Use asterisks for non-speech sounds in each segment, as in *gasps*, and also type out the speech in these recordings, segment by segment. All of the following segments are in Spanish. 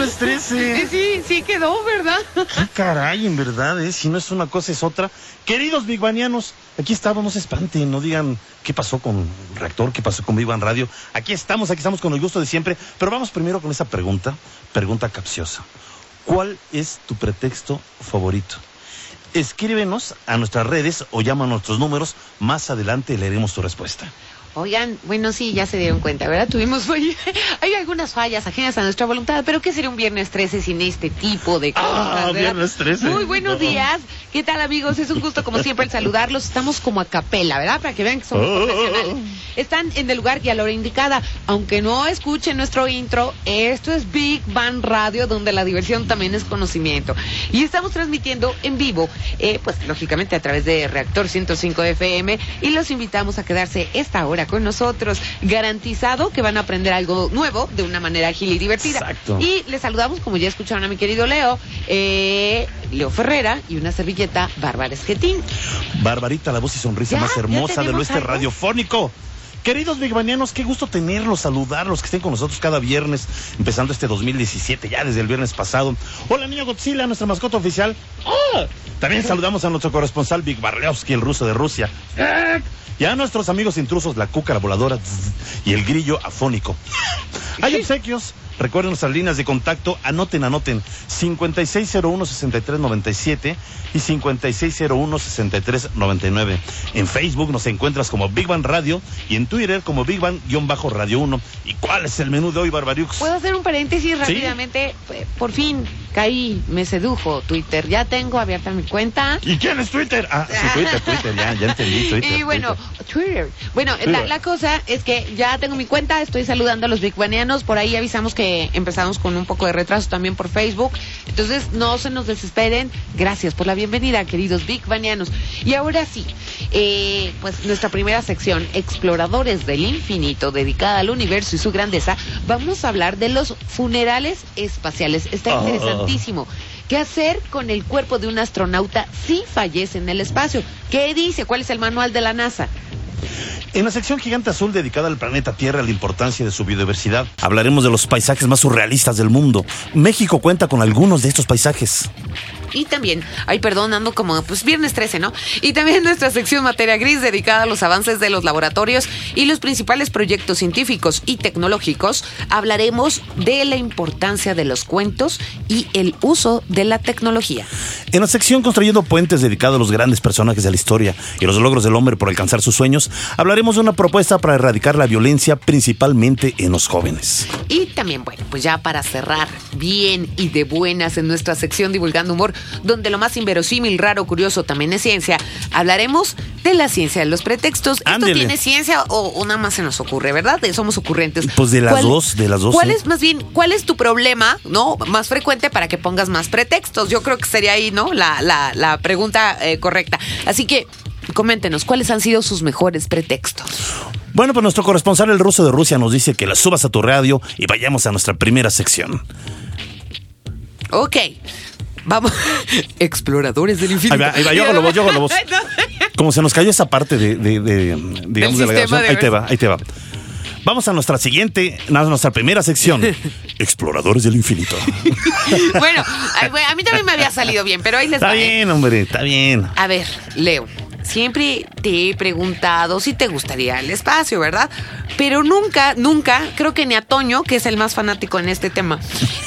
Viernes 13. Sí, sí quedó, ¿verdad? Ah, caray, en verdad, ¿eh? Si no es una cosa, es otra. Queridos bigbanianos, aquí estamos, no se espanten, no digan qué pasó con Reactor, qué pasó con Bang Radio. Aquí estamos, aquí estamos con el gusto de siempre. Pero vamos primero con esa pregunta, pregunta capciosa. ¿Cuál es tu pretexto favorito? Escríbenos a nuestras redes o llama a nuestros números. Más adelante leeremos tu respuesta. Oigan, bueno, sí, ya se dieron cuenta, ¿verdad? Tuvimos fall- *laughs* hay algunas fallas ajenas a nuestra voluntad, pero ¿qué sería un viernes 13 sin este tipo de cosas? Ah, verdad? viernes 13. Muy buenos No. días. ¿Qué tal, amigos? Es un gusto, como siempre, el saludarlos. Estamos como a capela, ¿verdad? Para que vean que somos Oh. profesionales. Están en el lugar y a la hora indicada. Aunque no escuchen nuestro intro, esto es Big Bang Radio, donde la diversión también es conocimiento. Y estamos transmitiendo en vivo, eh, pues lógicamente a través de Reactor 105 FM, y los invitamos a quedarse esta hora con nosotros. Garantizado que van a aprender algo nuevo de una manera ágil y divertida. Exacto. Y les saludamos, como ya escucharon a mi querido Leo, eh, Leo Ferrera y una servilleta Bárbara Esquetín. Barbarita, la voz y sonrisa más hermosa del oeste algo. radiofónico. Queridos bigbanianos, qué gusto tenerlos, saludarlos, que estén con nosotros cada viernes, empezando este 2017, ya desde el viernes pasado. Hola, niño Godzilla, nuestra mascota oficial. ¡Ah! También saludamos a nuestro corresponsal Big Barleowski, el ruso de Rusia. Y a nuestros amigos intrusos, la cuca, la voladora y el grillo afónico. Hay obsequios. Recuerden nuestras líneas de contacto, anoten, anoten, 5601-6397 y 5601-6399. En Facebook nos encuentras como Big Bang Radio y en Twitter como Big Bang-Radio 1. ¿Y cuál es el menú de hoy, Barbariux? ¿Puedo hacer un paréntesis rápidamente? Por fin caí, me sedujo Twitter. Ya tengo abierta mi cuenta. ¿Y quién es Twitter? Ah, sí, Twitter, Twitter, ya, ya entendí, *laughs* Twitter. y bueno, Twitter. Twitter. Bueno, La, Twitter. la cosa es que ya tengo mi cuenta, estoy saludando a los bigbanianos. Por ahí avisamos que empezamos con un poco de retraso también por Facebook. Entonces, no se nos desesperen. Gracias por la bienvenida, queridos bigbanianos. Y ahora sí, eh, pues nuestra primera sección, Exploradores del Infinito, dedicada al universo y su grandeza, vamos a hablar de los funerales espaciales. Está Ah. interesantísimo. ¿Qué hacer con el cuerpo de un astronauta si fallece en el espacio? ¿Qué dice? ¿Cuál es el manual de la NASA? En la sección Gigante Azul dedicada al planeta Tierra, la importancia de su biodiversidad, hablaremos de los paisajes más surrealistas del mundo. México cuenta con algunos de estos paisajes. Y también, ay, perdón, ando como, pues viernes 13, ¿no? Y también nuestra sección Materia Gris dedicada a los avances de los laboratorios y los principales proyectos científicos y tecnológicos. Hablaremos de la importancia de los cuentos y el uso de la tecnología. En la sección Construyendo Puentes, dedicada a los grandes personajes de la historia y los logros del hombre por alcanzar sus sueños, hablaremos de una propuesta para erradicar la violencia, principalmente en los jóvenes. Y también, bueno, pues ya para cerrar bien y de buenas en nuestra sección Divulgando Humor, donde lo más inverosímil, raro, curioso también es ciencia, hablaremos de la ciencia de los pretextos. ¿Esto tiene ciencia o, o nada más se nos ocurre, verdad? Somos ocurrentes. Pues de las ¿Cuál- dos, de las dos, ¿Cuál es, más bien, cuál es tu problema, no? Más frecuente para que pongas más pretextos. Yo creo que sería ahí, ¿no? La, la, la pregunta eh, correcta. Así que, coméntenos, ¿cuáles han sido sus mejores pretextos? Bueno, pues nuestro corresponsal, el ruso de Rusia, nos dice que la subas a tu radio y vayamos a nuestra primera sección. Ok. Vamos. *laughs* Exploradores del infinito. Ahí va, ahí va, yo hago la voz, yo hago la voz. *laughs* Como se nos cayó esa parte de, de- de, digamos, de la grabación, ahí te va, ahí te va. Vamos a nuestra siguiente, a nuestra primera sección. *laughs* Exploradores del infinito. Bueno, a mí también me había salido bien, pero ahí les Está va. ¿eh? bien, hombre, está bien. A ver, Leo, siempre te he preguntado si te gustaría el espacio, ¿verdad? Pero nunca, nunca, creo que ni a Toño, que es el más fanático en este tema,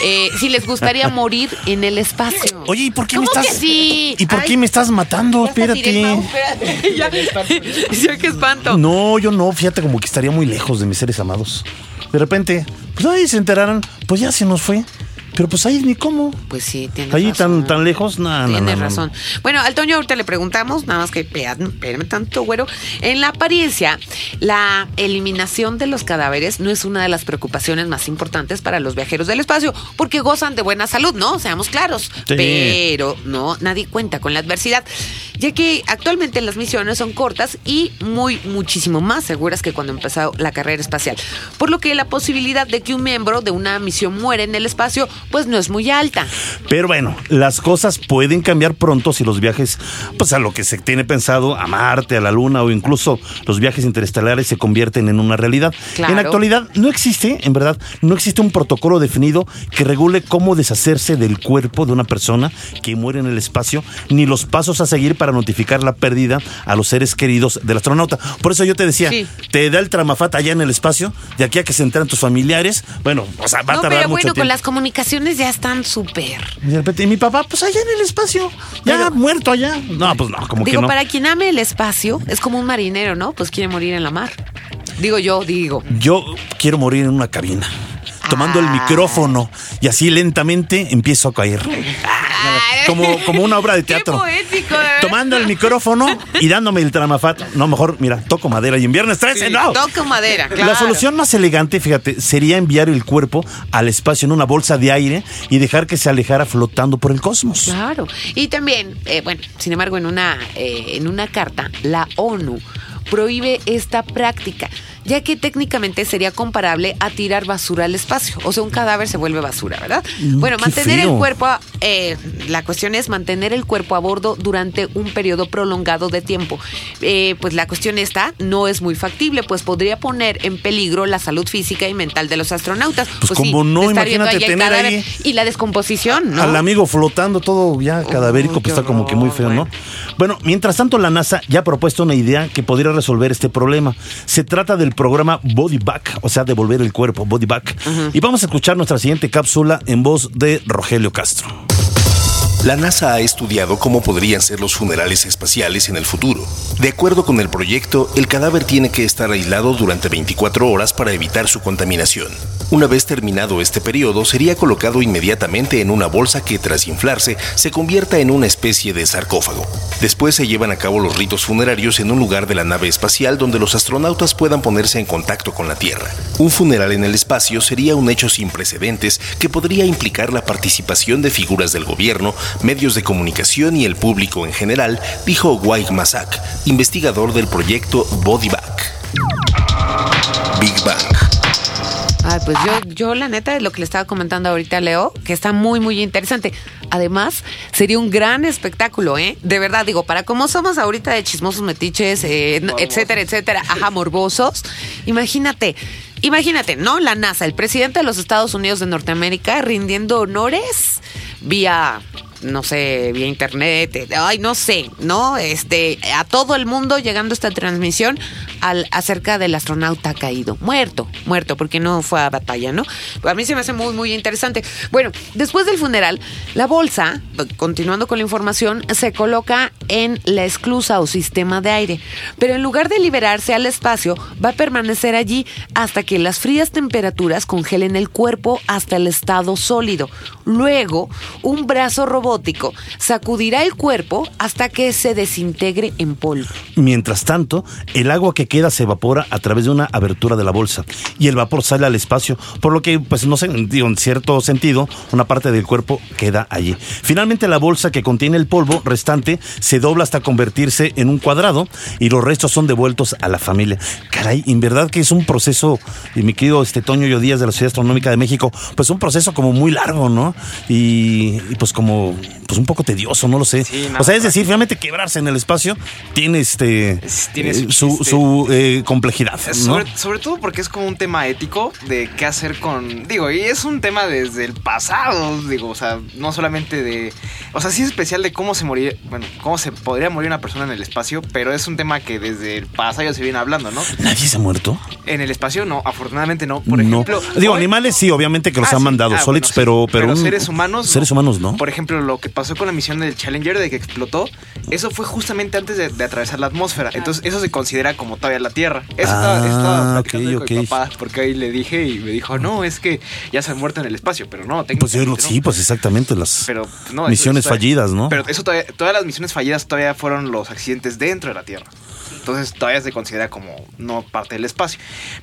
eh, si les gustaría *laughs* morir en el espacio. Oye, ¿y por qué me ¿Cómo estás que sí? ¿Y por Ay, qué me estás matando? Espérate. espérate. *laughs* ya, ya, *laughs* qué espanto. No, yo no, fíjate como que estaría muy lejos de mis seres amados. De repente, pues ahí se enteraran, pues ya se nos fue. Pero pues ahí ni cómo. Pues sí, tienes Ahí razón. tan, tan lejos, nada. Tienes razón. Bueno, al Toño ahorita le preguntamos, nada más que espérame espérame tanto, güero. En la apariencia, la eliminación de los cadáveres no es una de las preocupaciones más importantes para los viajeros del espacio, porque gozan de buena salud, ¿no? Seamos claros. Sí. Pero no, nadie cuenta con la adversidad, ya que actualmente las misiones son cortas y muy, muchísimo más seguras que cuando empezó la carrera espacial. Por lo que la posibilidad de que un miembro de una misión muera en el espacio, pues no es muy alta. Pero bueno, las cosas pueden cambiar pronto si los viajes, pues a lo que se tiene pensado, a Marte, a la Luna o incluso los viajes interestelares se convierten en una realidad. Claro. En la actualidad no existe, en verdad, no existe un protocolo definido que regule cómo deshacerse del cuerpo de una persona que muere en el espacio, ni los pasos a seguir para notificar la pérdida a los seres queridos del astronauta. Por eso yo te decía, Sí. te da el tramafat allá en el espacio, de aquí a que se enteran tus familiares, bueno, o sea, va a tardar pero mucho bueno, tiempo. con las comunicaciones ya están súper. Y de repente, y mi papá, pues allá en el espacio, ya Pero- muerto allá. No, pues no, como Digo, que no. para quien ame el espacio, es como un marinero, ¿no? Pues quiere morir en la mar. Digo yo, digo. Yo quiero morir en una cabina, tomando el Ah. micrófono y así lentamente empiezo a caer. Como, como una obra de Qué teatro. poético, de verdad. Tomando el micrófono y dándome el tramafat. No, mejor, mira, toco madera y en viernes 13, no. Toco madera. La claro. solución más elegante, fíjate, sería enviar el cuerpo al espacio en una bolsa de aire y dejar que se alejara flotando por el cosmos. Claro. Y también, eh, bueno, sin embargo, en una, eh, en una carta, la ONU prohíbe esta práctica, ya que técnicamente sería comparable a tirar basura al espacio. O sea, un cadáver se vuelve basura, ¿verdad? Mm, bueno, mantener el cuerpo, eh, la cuestión es mantener el cuerpo a bordo durante un periodo prolongado de tiempo. Eh, pues la cuestión está, no es muy factible, pues podría poner en peligro la salud física y mental de los astronautas. Pues, como no, imagínate ahí tener ahí Y la descomposición, ¿no? Al amigo flotando todo ya cadavérico, pues está como que muy feo, ¿no? Bueno, mientras tanto la NASA ya ha propuesto una idea que podría resolver este problema. Se trata del programa Body Back, o sea, devolver el cuerpo, Body Back. Y vamos a escuchar nuestra siguiente cápsula en voz de Rogelio Castro. La NASA ha estudiado cómo podrían ser los funerales espaciales en el futuro. De acuerdo con el proyecto, el cadáver tiene que estar aislado durante 24 horas para evitar su contaminación. Una vez terminado este periodo, sería colocado inmediatamente en una bolsa que, tras inflarse, se convierta en una especie de sarcófago. Después se llevan a cabo los ritos funerarios en un lugar de la nave espacial donde los astronautas puedan ponerse en contacto con la Tierra. Un funeral en el espacio sería un hecho sin precedentes que podría implicar la participación de figuras del gobierno, medios de comunicación y el público en general, dijo Waik Masak, investigador del proyecto Body Back. Big Bang. Ay, pues yo, yo la neta, lo que le estaba comentando ahorita a Leo, que está muy, muy interesante. Además, sería un gran espectáculo, ¿eh? De verdad, digo, para cómo somos ahorita de chismosos metiches, eh, etcétera, etcétera, ajá, morbosos. Imagínate, imagínate, ¿no? La NASA, el presidente de los Estados Unidos de Norteamérica, rindiendo honores vía no sé, vía internet, eh, ay, no sé, ¿no? Este, a todo el mundo llegando esta transmisión al, acerca del astronauta caído, muerto, muerto, porque no fue a batalla, ¿no? A mí se me hace muy, muy interesante. Bueno, después del funeral, la bolsa, continuando con la información, se coloca en la esclusa o sistema de aire, pero en lugar de liberarse al espacio, va a permanecer allí hasta que las frías temperaturas congelen el cuerpo hasta el estado sólido. Luego, un brazo robótico sacudirá el cuerpo hasta que se desintegre en polvo. Mientras tanto, el agua que queda se evapora a través de una abertura de la bolsa y el vapor sale al espacio, por lo que, pues no sé, digo, en cierto sentido, una parte del cuerpo queda allí. Finalmente, la bolsa que contiene el polvo restante se dobla hasta convertirse en un cuadrado y los restos son devueltos a la familia. Caray, en verdad que es un proceso, y mi querido este Toño Yo Díaz de la Sociedad Astronómica de México, pues un proceso como muy largo, ¿no? Y, y pues como, pues un poco tedioso, no lo sé. Sí, o sea, es decir, finalmente quebrarse en el espacio tiene este Es- tiene eh, su. Su, eh, complejidad, ¿no? Sobre, sobre todo porque es como un tema ético de qué hacer con. Digo, y es un tema desde el pasado, digo, o sea, no solamente de. O sea, sí es especial de cómo se morir. Bueno, cómo se podría morir una persona en el espacio, pero es un tema que desde el pasado se viene hablando, ¿no? ¿Nadie se ha muerto? En el espacio, no, afortunadamente no. Por no. ejemplo. Digo, hoy- animales sí, obviamente que los Ah, han sí. mandado Ah, sólidos, bueno, pero, pero. un- seres humanos. Seres humanos, ¿no? Por ejemplo, lo que pasó pasó con la misión del Challenger de que explotó, eso fue justamente antes de, de atravesar la atmósfera. Entonces, eso se considera como todavía la Tierra. Eso estaba, Ah, estaba platicando ok, con mi ok. papá, porque ahí le dije y me dijo, no, es que ya se han muerto en el espacio, pero no, Pues yo, técnicamente sí, no. pues exactamente las Pero no, eso- misiones eso todavía- fallidas, ¿no? Pero eso todavía, todas las misiones fallidas todavía fueron los accidentes dentro de la Tierra. Entonces todavía se considera como no parte del espacio.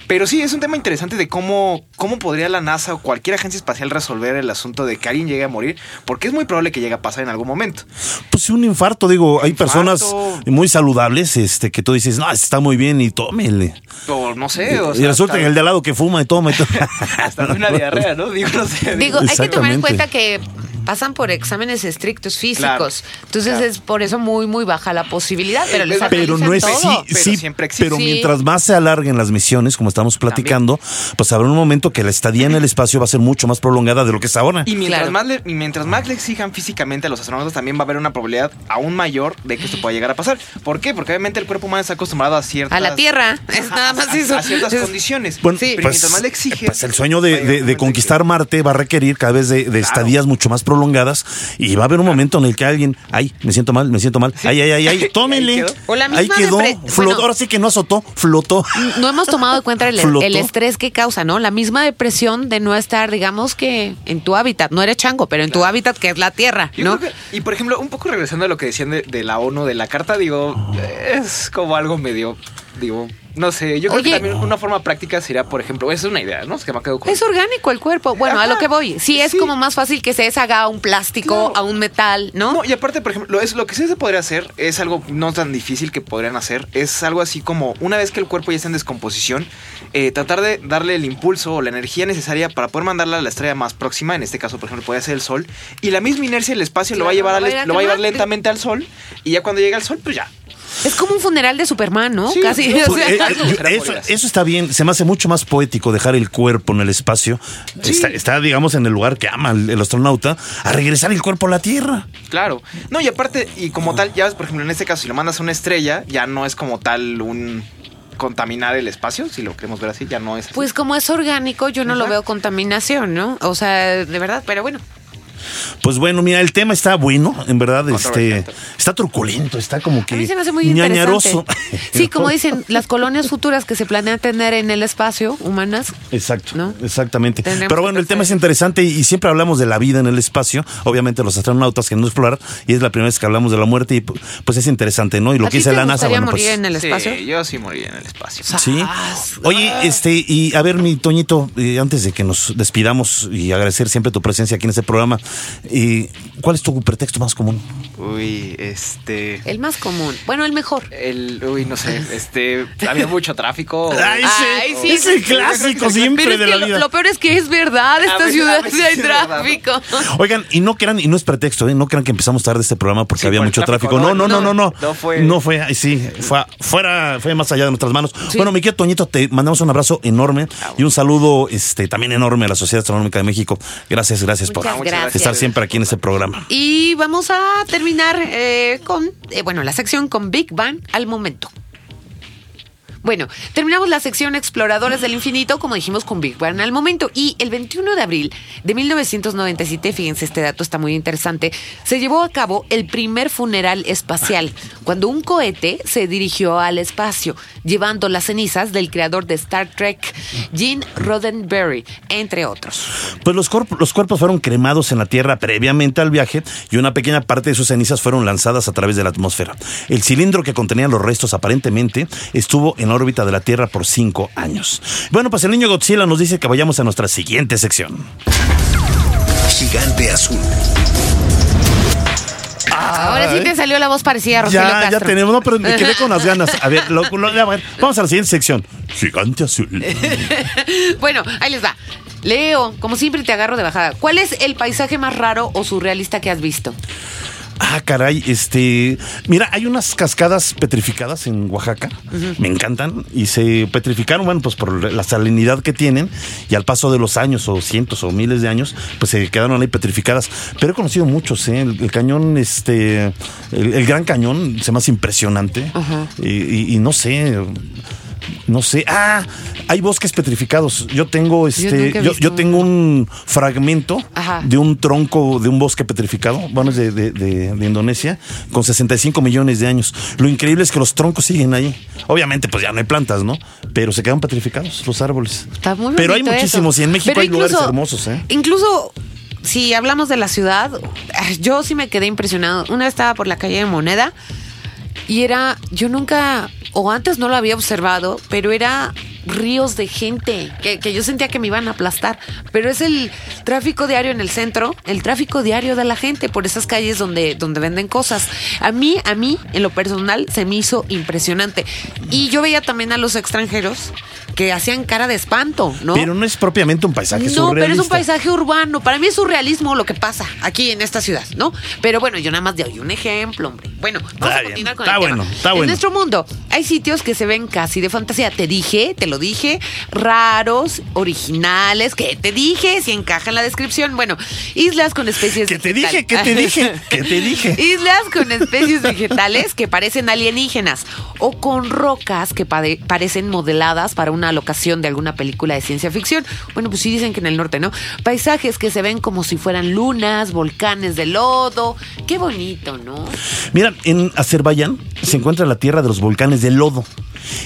Pero sí, es un tema interesante de cómo, cómo podría la NASA o cualquier agencia espacial resolver el asunto de que alguien llegue a morir, porque es muy probable que llegue a pasar en algún momento. Pues sí, un infarto, digo, hay Infarto. personas muy saludables, este, que tú dices, no, está muy bien y tómele. O no sé, o y sea, resulta hasta- que el de al lado que fuma y toma y toma. *laughs* hasta una diarrea, ¿no? Digo, no sé. Digo, hay que tomar en cuenta que pasan por exámenes estrictos físicos. Claro, Entonces claro. es por eso muy, muy baja la posibilidad. Pero les Pero no es todo. Sí, pero sí, siempre existe. pero Sí. mientras más se alarguen las misiones, como estamos platicando, pues habrá un momento que la estadía en el espacio va a ser mucho más prolongada de lo que es ahora. Y mientras, Claro. más le, y mientras más le exijan físicamente a los astronautas, también va a haber una probabilidad aún mayor de que esto pueda llegar a pasar. ¿Por qué? Porque obviamente el cuerpo humano está acostumbrado a ciertas... A la Tierra. *laughs* Es nada más a- eso. A ciertas Es- condiciones. Bueno, Sí. pero pues, mientras más le exigen... pues el sueño de, conquistar Marte va a requerir cada vez de, de estadías mucho más prolongadas y va a haber un momento en el que alguien, ay, me siento mal, me siento mal, ay, ay, ay, ay, *laughs* tómele. Ahí quedó. O la Ahí quedó, depre- flotó, bueno. ahora sí que no azotó, flotó. no hemos tomado en cuenta el, estrés que causa, ¿no? La misma depresión de no estar, digamos que en tu hábitat, no eres chango, pero en tu hábitat que es la Tierra, Yo ¿no? que- y por ejemplo, un poco regresando a lo que decían de, de la ONU, de la carta, digo, es como algo medio, digo, no sé, yo creo Oye. que también una forma práctica sería, por ejemplo, esa es una idea, ¿no? Es que me quedo con... Es orgánico el cuerpo. Bueno, a lo que voy. Sí, es Sí. como más fácil que se deshaga a un plástico, Claro. a un metal, ¿no? No, y aparte, por ejemplo, lo, es, lo que sí se podría hacer es algo no tan difícil que podrían hacer. Es algo así como, una vez que el cuerpo ya está en descomposición, eh, tratar de darle el impulso o la energía necesaria para poder mandarla a la estrella más próxima. En este caso, por ejemplo, podría ser el Sol. Y la misma inercia del espacio lo va a llevar, lo va a lo va a llevar lentamente al Sol. Y ya cuando llega al Sol, pues ya. Es como un funeral de Superman, ¿no? Sí, Casi. no, *laughs* o sea, eh, yo- será eso, está bien, se me hace mucho más poético dejar el cuerpo en el espacio. Está, está, digamos, en el lugar que ama el, el astronauta, a regresar el cuerpo a la Tierra. Claro. No, y aparte, y como tal, ya ves, por ejemplo, en este caso, si lo mandas a una estrella, ya no es como tal un contaminar el espacio, si lo queremos ver así, ya no es así. Pues como es orgánico, yo no lo veo contaminación, ¿no? O sea, de verdad, pero bueno. Pues bueno, mira, el tema está bueno, en verdad, este, está truculento, está como que A mí se me hace muy ñañaroso. interesante. Sí, como dicen, *laughs* las colonias futuras que se planean tener en el espacio, humanas, Exacto, ¿No? exactamente. Tendremos Pero bueno, el tema es interesante y, siempre hablamos de la vida en el espacio. Obviamente los astronautas que no explorar y es la primera vez que hablamos de la muerte y pues es interesante, ¿no? Y lo ¿A que dice la NASA, bueno, morir pues en el Sí, espacio? yo sí moriría en el espacio. Sí. Oye, este, y a ver, mi Toñito, eh, antes de que nos despidamos y agradecer siempre tu presencia aquí en este programa, eh, ¿cuál es tu pretexto más común? Uy, este. El más común. Bueno, el mejor. El, uy, no sé, este. Había mucho tráfico. Ay, *laughs* ese, Ay, sí. ese clásico siempre Pero es de que la lo, vida. lo peor es que es verdad, esta ciudad a veces hay es tráfico. Oigan, y no crean, y no es pretexto, ¿eh? no crean que empezamos tarde este programa porque Sí, había por el mucho tráfico, tráfico. No, no, no, no, no, no. no fue- No fue, ay, sí, fue, fuera, fue más allá de nuestras manos. Sí. Bueno, mi querido Toñito, te mandamos un abrazo enorme y un saludo este, también enorme a la Sociedad Astronómica de México. Gracias, gracias por Muchas muchas gracias. Estar siempre aquí en este programa. Y vamos a terminar eh, con, eh, bueno, la sección con Big Bang al momento. Bueno, terminamos la sección Exploradores del Infinito, como dijimos, con Big Bang al momento. Y el 21 de abril de 1997, fíjense, este dato está muy interesante, se llevó a cabo el primer funeral espacial, cuando un cohete se dirigió al espacio, llevando las cenizas del creador de Star Trek, Gene Roddenberry, entre otros. Pues los, los cuerpos fueron cremados en la Tierra previamente al viaje y una pequeña parte de sus cenizas fueron lanzadas a través de la atmósfera. El cilindro que contenía los restos aparentemente estuvo en órbita de la Tierra por cinco años. Bueno, pues el niño Godzilla nos dice que vayamos a nuestra siguiente sección. Gigante azul. Ahora sí te salió la voz parecida a Rogelio Ya, tenemos, no, pero me quedé con las ganas. A ver, lo- lo- a ver, vamos a la siguiente sección. Gigante azul. *laughs* Bueno, ahí les va. Leo, como siempre te agarro de bajada. ¿Cuál es el paisaje más raro o surrealista que has visto? Ah, caray, este. Mira, hay unas cascadas petrificadas en Oaxaca. Me encantan. Y se petrificaron, bueno, pues por la salinidad que tienen. Y al paso de los años, o cientos o miles de años, pues se quedaron ahí petrificadas. Pero he conocido muchos, ¿eh? El, el cañón, este. El, el Gran Cañón se me hace impresionante. Ajá. Y, y- y no sé. No sé. Ah, hay bosques petrificados. Yo tengo este. Yo, tengo un fragmento Ajá. de un tronco de un bosque petrificado. Bueno, es de, de- de- de Indonesia, con 65 millones de años. Lo increíble es que los troncos siguen ahí. Obviamente, pues ya no hay plantas, ¿no? Pero se quedan petrificados los árboles. Está muy Pero hay muchísimos eso. y en México Pero hay lugares hermosos, ¿eh? Incluso si hablamos de la ciudad, yo sí me quedé impresionado. Una vez estaba por la calle de Moneda y era, yo nunca, o antes no lo había observado, pero era ríos de gente que, que yo sentía que me iban a aplastar. Pero es el tráfico diario en el centro, el tráfico diario de la gente por esas calles donde, donde venden cosas. A mí, a mí, en lo personal, se me hizo impresionante. Y yo veía también a los extranjeros que hacían cara de espanto, ¿no? Pero no es propiamente un paisaje No, pero es un paisaje urbano. Para mí es surrealismo lo que pasa aquí en esta ciudad, ¿no? Pero bueno, yo nada más doy un ejemplo, hombre. Bueno, vamos Está a bien, continuar con está el bueno, tema. está En bueno. nuestro mundo hay sitios que se ven casi de fantasía. Te dije, te lo dije, raros, originales, que te dije, si encaja en la descripción. Bueno, islas con especies Que te dije, que te dije, que te dije. *laughs* Islas con especies vegetales que parecen alienígenas o con rocas que parecen modeladas para una locación de alguna película de ciencia ficción. Bueno, pues sí dicen que en el norte, ¿no? Paisajes que se ven como si fueran lunas, volcanes de lodo. Qué bonito, ¿no? Mira, en Azerbaiyán se encuentra la tierra de los volcanes de lodo.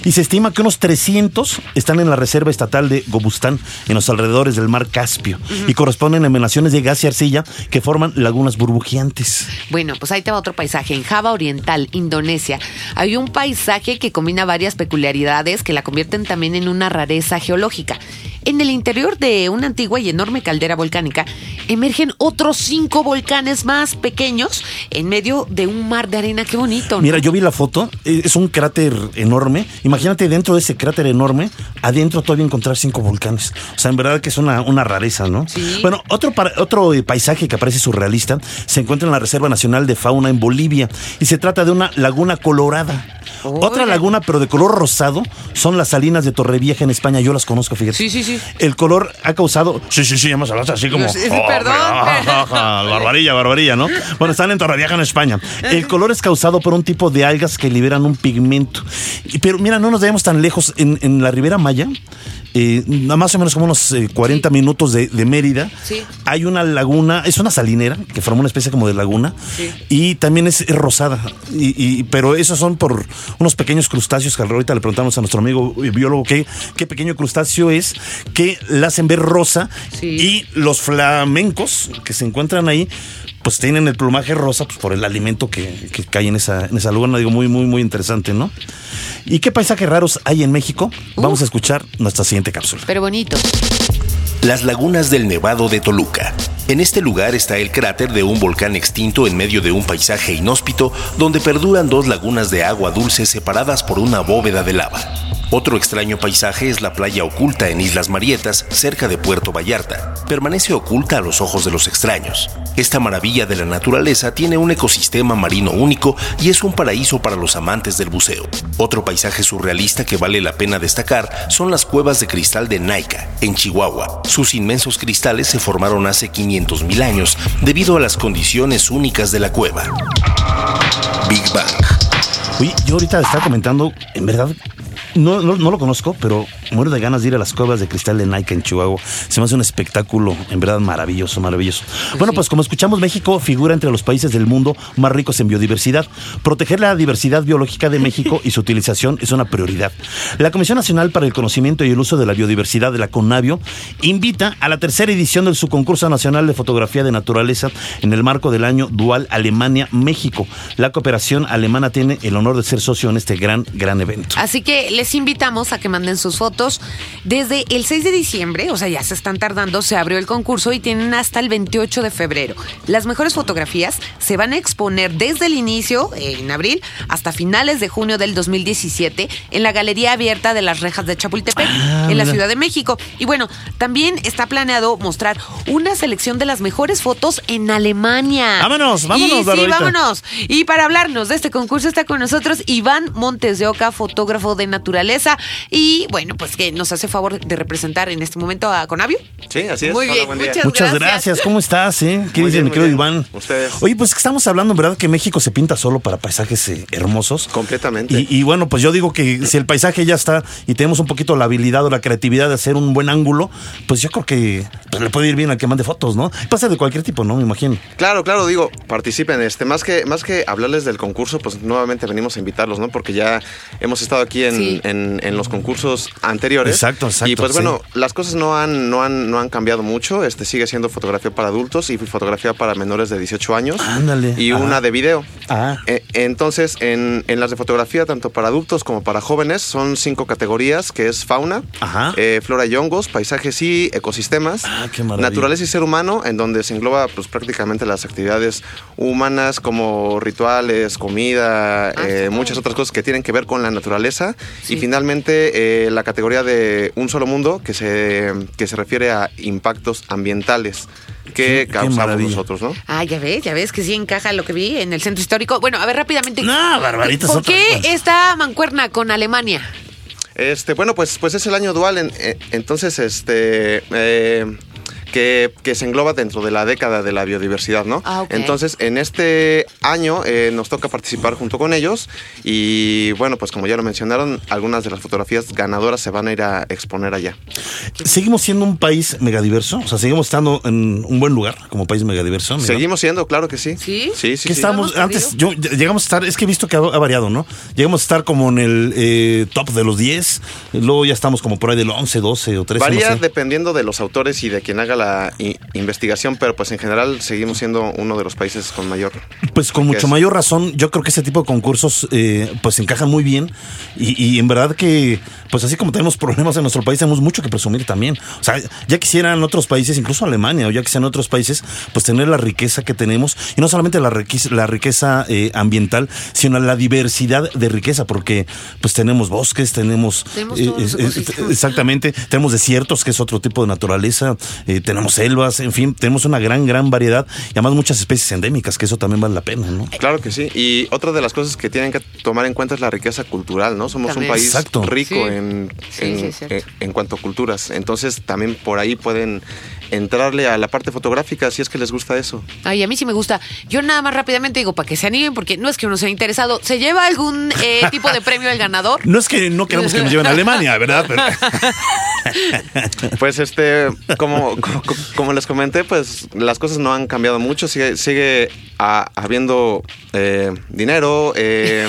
Y se estima que unos 300 están en la reserva estatal de Gobustán, en los alrededores del mar Caspio, y corresponden a emanaciones de gas y arcilla que forman lagunas burbujeantes. Bueno, pues ahí te va otro paisaje. En Java Oriental, Indonesia, hay un paisaje que combina varias peculiaridades que la convierten también en una rareza geológica. En el interior de una antigua y enorme caldera volcánica emergen otros cinco volcanes más pequeños en medio de un mar de arena. Qué bonito. ¿no? Mira, yo vi la foto, eh, es un cráter enorme. Imagínate dentro de ese cráter enorme, adentro todavía encontrar cinco volcanes. O sea, en verdad que es una, una rareza, ¿no? Sí. Bueno, otro, otro eh, paisaje que aparece surrealista se encuentra en la Reserva Nacional de Fauna en Bolivia y se trata de una laguna colorada. Otra laguna, pero de color rosado, son las salinas de Torrevieja en España. Yo las conozco, fíjate. Sí, sí, sí. El color ha causado. Sí, sí, sí, hemos hablado así como. Sí, sí, "Oh, perdón, hombre, ajá, *laughs* barbarilla, barbarilla, ¿no? Bueno, están en Torrevieja, en España. El color es causado por un tipo de algas que liberan un pigmento. Pero mira, no nos vayamos tan lejos. En, en la Ribera Maya, eh, más o menos como unos eh, 40 minutos de, de Mérida, Sí. hay una laguna, es una salinera que forma una especie como de laguna. Sí. Y también es, es rosada. Y, y- pero esos son por unos pequeños crustáceos que ahorita le preguntamos a nuestro amigo eh, biólogo qué, qué pequeño crustáceo es que la hacen ver rosa. Y los flamencos que se encuentran ahí, pues tienen el plumaje rosa pues, por el alimento que, que cae en esa, en esa laguna. Digo, muy, muy, muy interesante, ¿no? ¿Y qué paisajes raros hay en México? Vamos a escuchar nuestra siguiente cápsula. Pero bonito. Las lagunas del Nevado de Toluca. En este lugar está el cráter de un volcán extinto en medio de un paisaje inhóspito donde perduran dos lagunas de agua dulce separadas por una bóveda de lava. Otro extraño paisaje es la playa oculta en Islas Marietas, cerca de Puerto Vallarta. Permanece oculta a los ojos de los extraños. Esta maravilla de la naturaleza tiene un ecosistema marino único y es un paraíso para los amantes del buceo. Otro paisaje surrealista que vale la pena destacar son las cuevas de cristal de Naica, en Chihuahua. Sus inmensos cristales se formaron hace 500.000 años debido a las condiciones únicas de la cueva. Big Bang. Oye, yo ahorita estaba comentando, en verdad, no, no, no lo conozco, pero muero de ganas de ir a las cuevas de cristal de Nike en Chihuahua. Se me hace un espectáculo, en verdad, maravilloso, maravilloso. bueno, sí. pues como escuchamos, México figura entre los países del mundo más ricos en biodiversidad. Proteger la diversidad biológica de México y su utilización es una prioridad. La Comisión Nacional para el Conocimiento y el Uso de la Biodiversidad de la CONABIO invita a la tercera edición de su concurso nacional de fotografía de naturaleza en el marco del año Dual Alemania-México. La cooperación alemana tiene el honor de ser socio en este gran, gran evento. Así que les invitamos a que manden sus fotos. Desde el 6 de diciembre, o sea, ya se están tardando, se abrió el concurso y tienen hasta el 28 de febrero. Las mejores fotografías se van a exponer desde el inicio, eh, en abril, hasta finales de junio del 2017, en la Galería Abierta de las Rejas de Chapultepec, Ah, en la. Ciudad de México. Y bueno, también está planeado mostrar una selección de las mejores fotos en Alemania. Vámonos, vámonos, Y sí, vámonos. Y para hablarnos de este concurso está con nosotros Iván Montes de Oca, fotógrafo de naturaleza. Y bueno, pues que nos hace favor de representar en este momento a Conavio. Sí, así es. Muy Hola, bien, buen día. muchas Muchas gracias. gracias. ¿Cómo estás, eh? ¿Qué Muy dice bien, mi querido bien. Iván? Ustedes. Oye, pues que estamos hablando, ¿verdad? Que México se pinta solo para paisajes eh, hermosos. Completamente. Y, y bueno, pues yo digo que si el paisaje ya está y tenemos un poquito la habilidad o la creatividad de hacer un buen ángulo, pues yo creo que pues, le puede ir bien al que mande fotos, ¿no? Pasa de cualquier tipo, ¿no? Me imagino. Claro, claro, digo, participen. Este, más que, más que hablarles del concurso, pues nuevamente venimos a invitarlos, ¿no? Porque ya hemos estado aquí en, Sí. En- en los concursos anteriores. Exacto, exacto, Y pues sí. bueno, las cosas no han, no han, no han cambiado mucho. Este sigue siendo fotografía para adultos y fotografía para menores de 18 años. Ándale. Y una de video. Ah. Eh, entonces, en, en las de fotografía, tanto para adultos como para jóvenes, son cinco categorías, que es fauna, Ajá. eh, flora y hongos, paisajes y ecosistemas, Ah, qué maravilla. naturaleza y ser humano, en donde se engloba pues prácticamente las actividades humanas como rituales, comida, eh, muchas otras cosas que tienen que ver con la naturaleza. Y finalmente, eh, la categoría de un solo mundo, que se, que se refiere a impactos ambientales que causamos nosotros, ¿no? Ah, ya ves, ya ves que sí encaja lo que vi en el centro histórico. Bueno, a ver rápidamente. No, Barbarita, ¿Por qué esta mancuerna con Alemania? Este, bueno, pues, pues es el año dual, en- eh, entonces, este, eh, que, que se engloba dentro de la década de la biodiversidad, ¿no? Ah. Entonces, en este año eh, nos toca participar junto con ellos y, bueno, pues como ya lo mencionaron, algunas de las fotografías ganadoras se van a ir a exponer allá. ¿Seguimos siendo un país megadiverso? O sea, ¿seguimos estando en un buen lugar como país megadiverso? Seguimos siendo, claro que sí. ¿Sí? Sí, sí, ¿Qué sí. estábamos? ¿Hemos Antes, yo llegamos a estar, es que he visto que ha, ha variado, ¿no? Llegamos a estar como en el eh, top de los 10, luego ya estamos como por ahí del 11, 12 o 13. Varía no sé. dependiendo de los autores y de quien haga la i- investigación, pero pues en general seguimos siendo uno de los países con mayor Pues con mucho es. mayor razón, yo creo que ese tipo de concursos eh, pues encajan muy bien y, y en verdad que pues así como tenemos problemas en nuestro país, tenemos mucho que presumir también. O sea, ya quisieran otros países, incluso Alemania o ya quisieran otros países, pues tener la riqueza que tenemos y no solamente la riqueza, la riqueza eh, ambiental, sino la diversidad de riqueza, porque pues tenemos bosques, tenemos... Tenemos ecosistemas. exactamente, tenemos desiertos, que es otro tipo de naturaleza, eh, tenemos selvas, en fin, tenemos una gran, gran variedad y además muchas especies endémicas, que eso también vale la pena, ¿no? Claro que sí. Y otra de las cosas que tienen que tomar en cuenta es la riqueza cultural, ¿no? Somos También. un país Exacto. rico Sí. en, Sí, en, sí, es cierto. en- en cuanto a culturas. Entonces también por ahí pueden entrarle a la parte fotográfica si es que les gusta eso. Ay, a mí sí me gusta. Yo nada más rápidamente digo, para que se animen, porque no es que uno sea interesado. ¿Se lleva algún eh, *laughs* tipo de premio el ganador? No es que no queramos que nos lleven a Alemania, ¿verdad? Pero- *laughs* Pues este, como, como, como les comenté, pues las cosas no han cambiado mucho. Sigue, sigue a- habiendo eh, dinero, eh,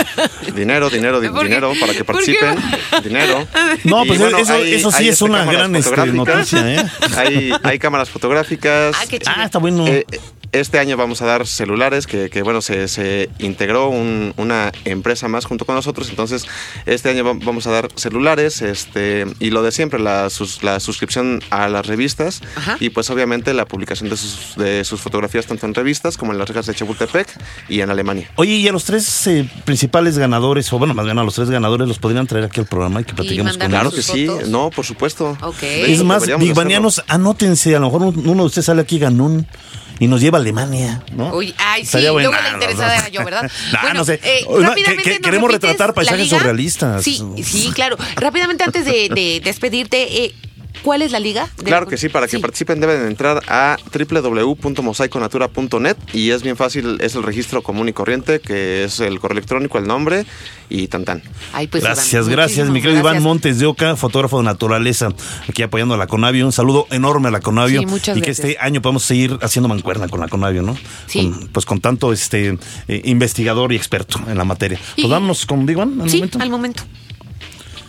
*laughs* dinero, dinero, di- dinero para que participen. Dinero. No, Y pues bueno, eso, hay- eso sí es este, una gran este, noticia, ¿eh? Hay, hay cámaras fotográficas. Ah, qué chido. Ah, está bueno. Eh, este año vamos a dar celulares, que, que, bueno, se, se integró un- una empresa más junto con nosotros, entonces este año va- vamos a dar celulares, este, y lo de siempre, la, sus- la suscripción a las revistas, Ajá. y pues obviamente la publicación de sus, de sus fotografías tanto en revistas como en las rejas de Chapultepec y en Alemania. Oye, y a los tres eh, principales ganadores, o bueno, más bien a los tres ganadores, los podrían traer aquí al programa y que platiquemos con ellos. Claro que sí, fotos? no, por supuesto. Es más, bigbanianos, anótense, a lo mejor un- uno de ustedes sale aquí ganón y nos lleva a Alemania, ¿no? Uy, ay, sí, Estaría luego bueno. la interesada era yo, ¿verdad? *laughs* No, no sé. eh, No, que- que queremos retratar paisajes surrealistas. Sí, sí, claro. Rápidamente antes de, de despedirte, eh, ¿cuál es la liga? Claro la- que sí, para que Sí. participen deben entrar a www.mosaiconatura.net y es bien fácil, es el registro común y corriente, que es el correo electrónico, el nombre y tan tan. Ay, pues, Gracias, Iván, gracias, mi querido Iván. Montes de Oca, fotógrafo de naturaleza, aquí apoyando a la Conavio. Un saludo enorme a la Conavio. Sí, muchas y que gracias. este año podamos seguir haciendo mancuerna con la Conavio, ¿no? Sí. Con- pues con tanto este eh, investigador y experto en la materia. Y- Pues vámonos con Iván al sí, momento. al momento.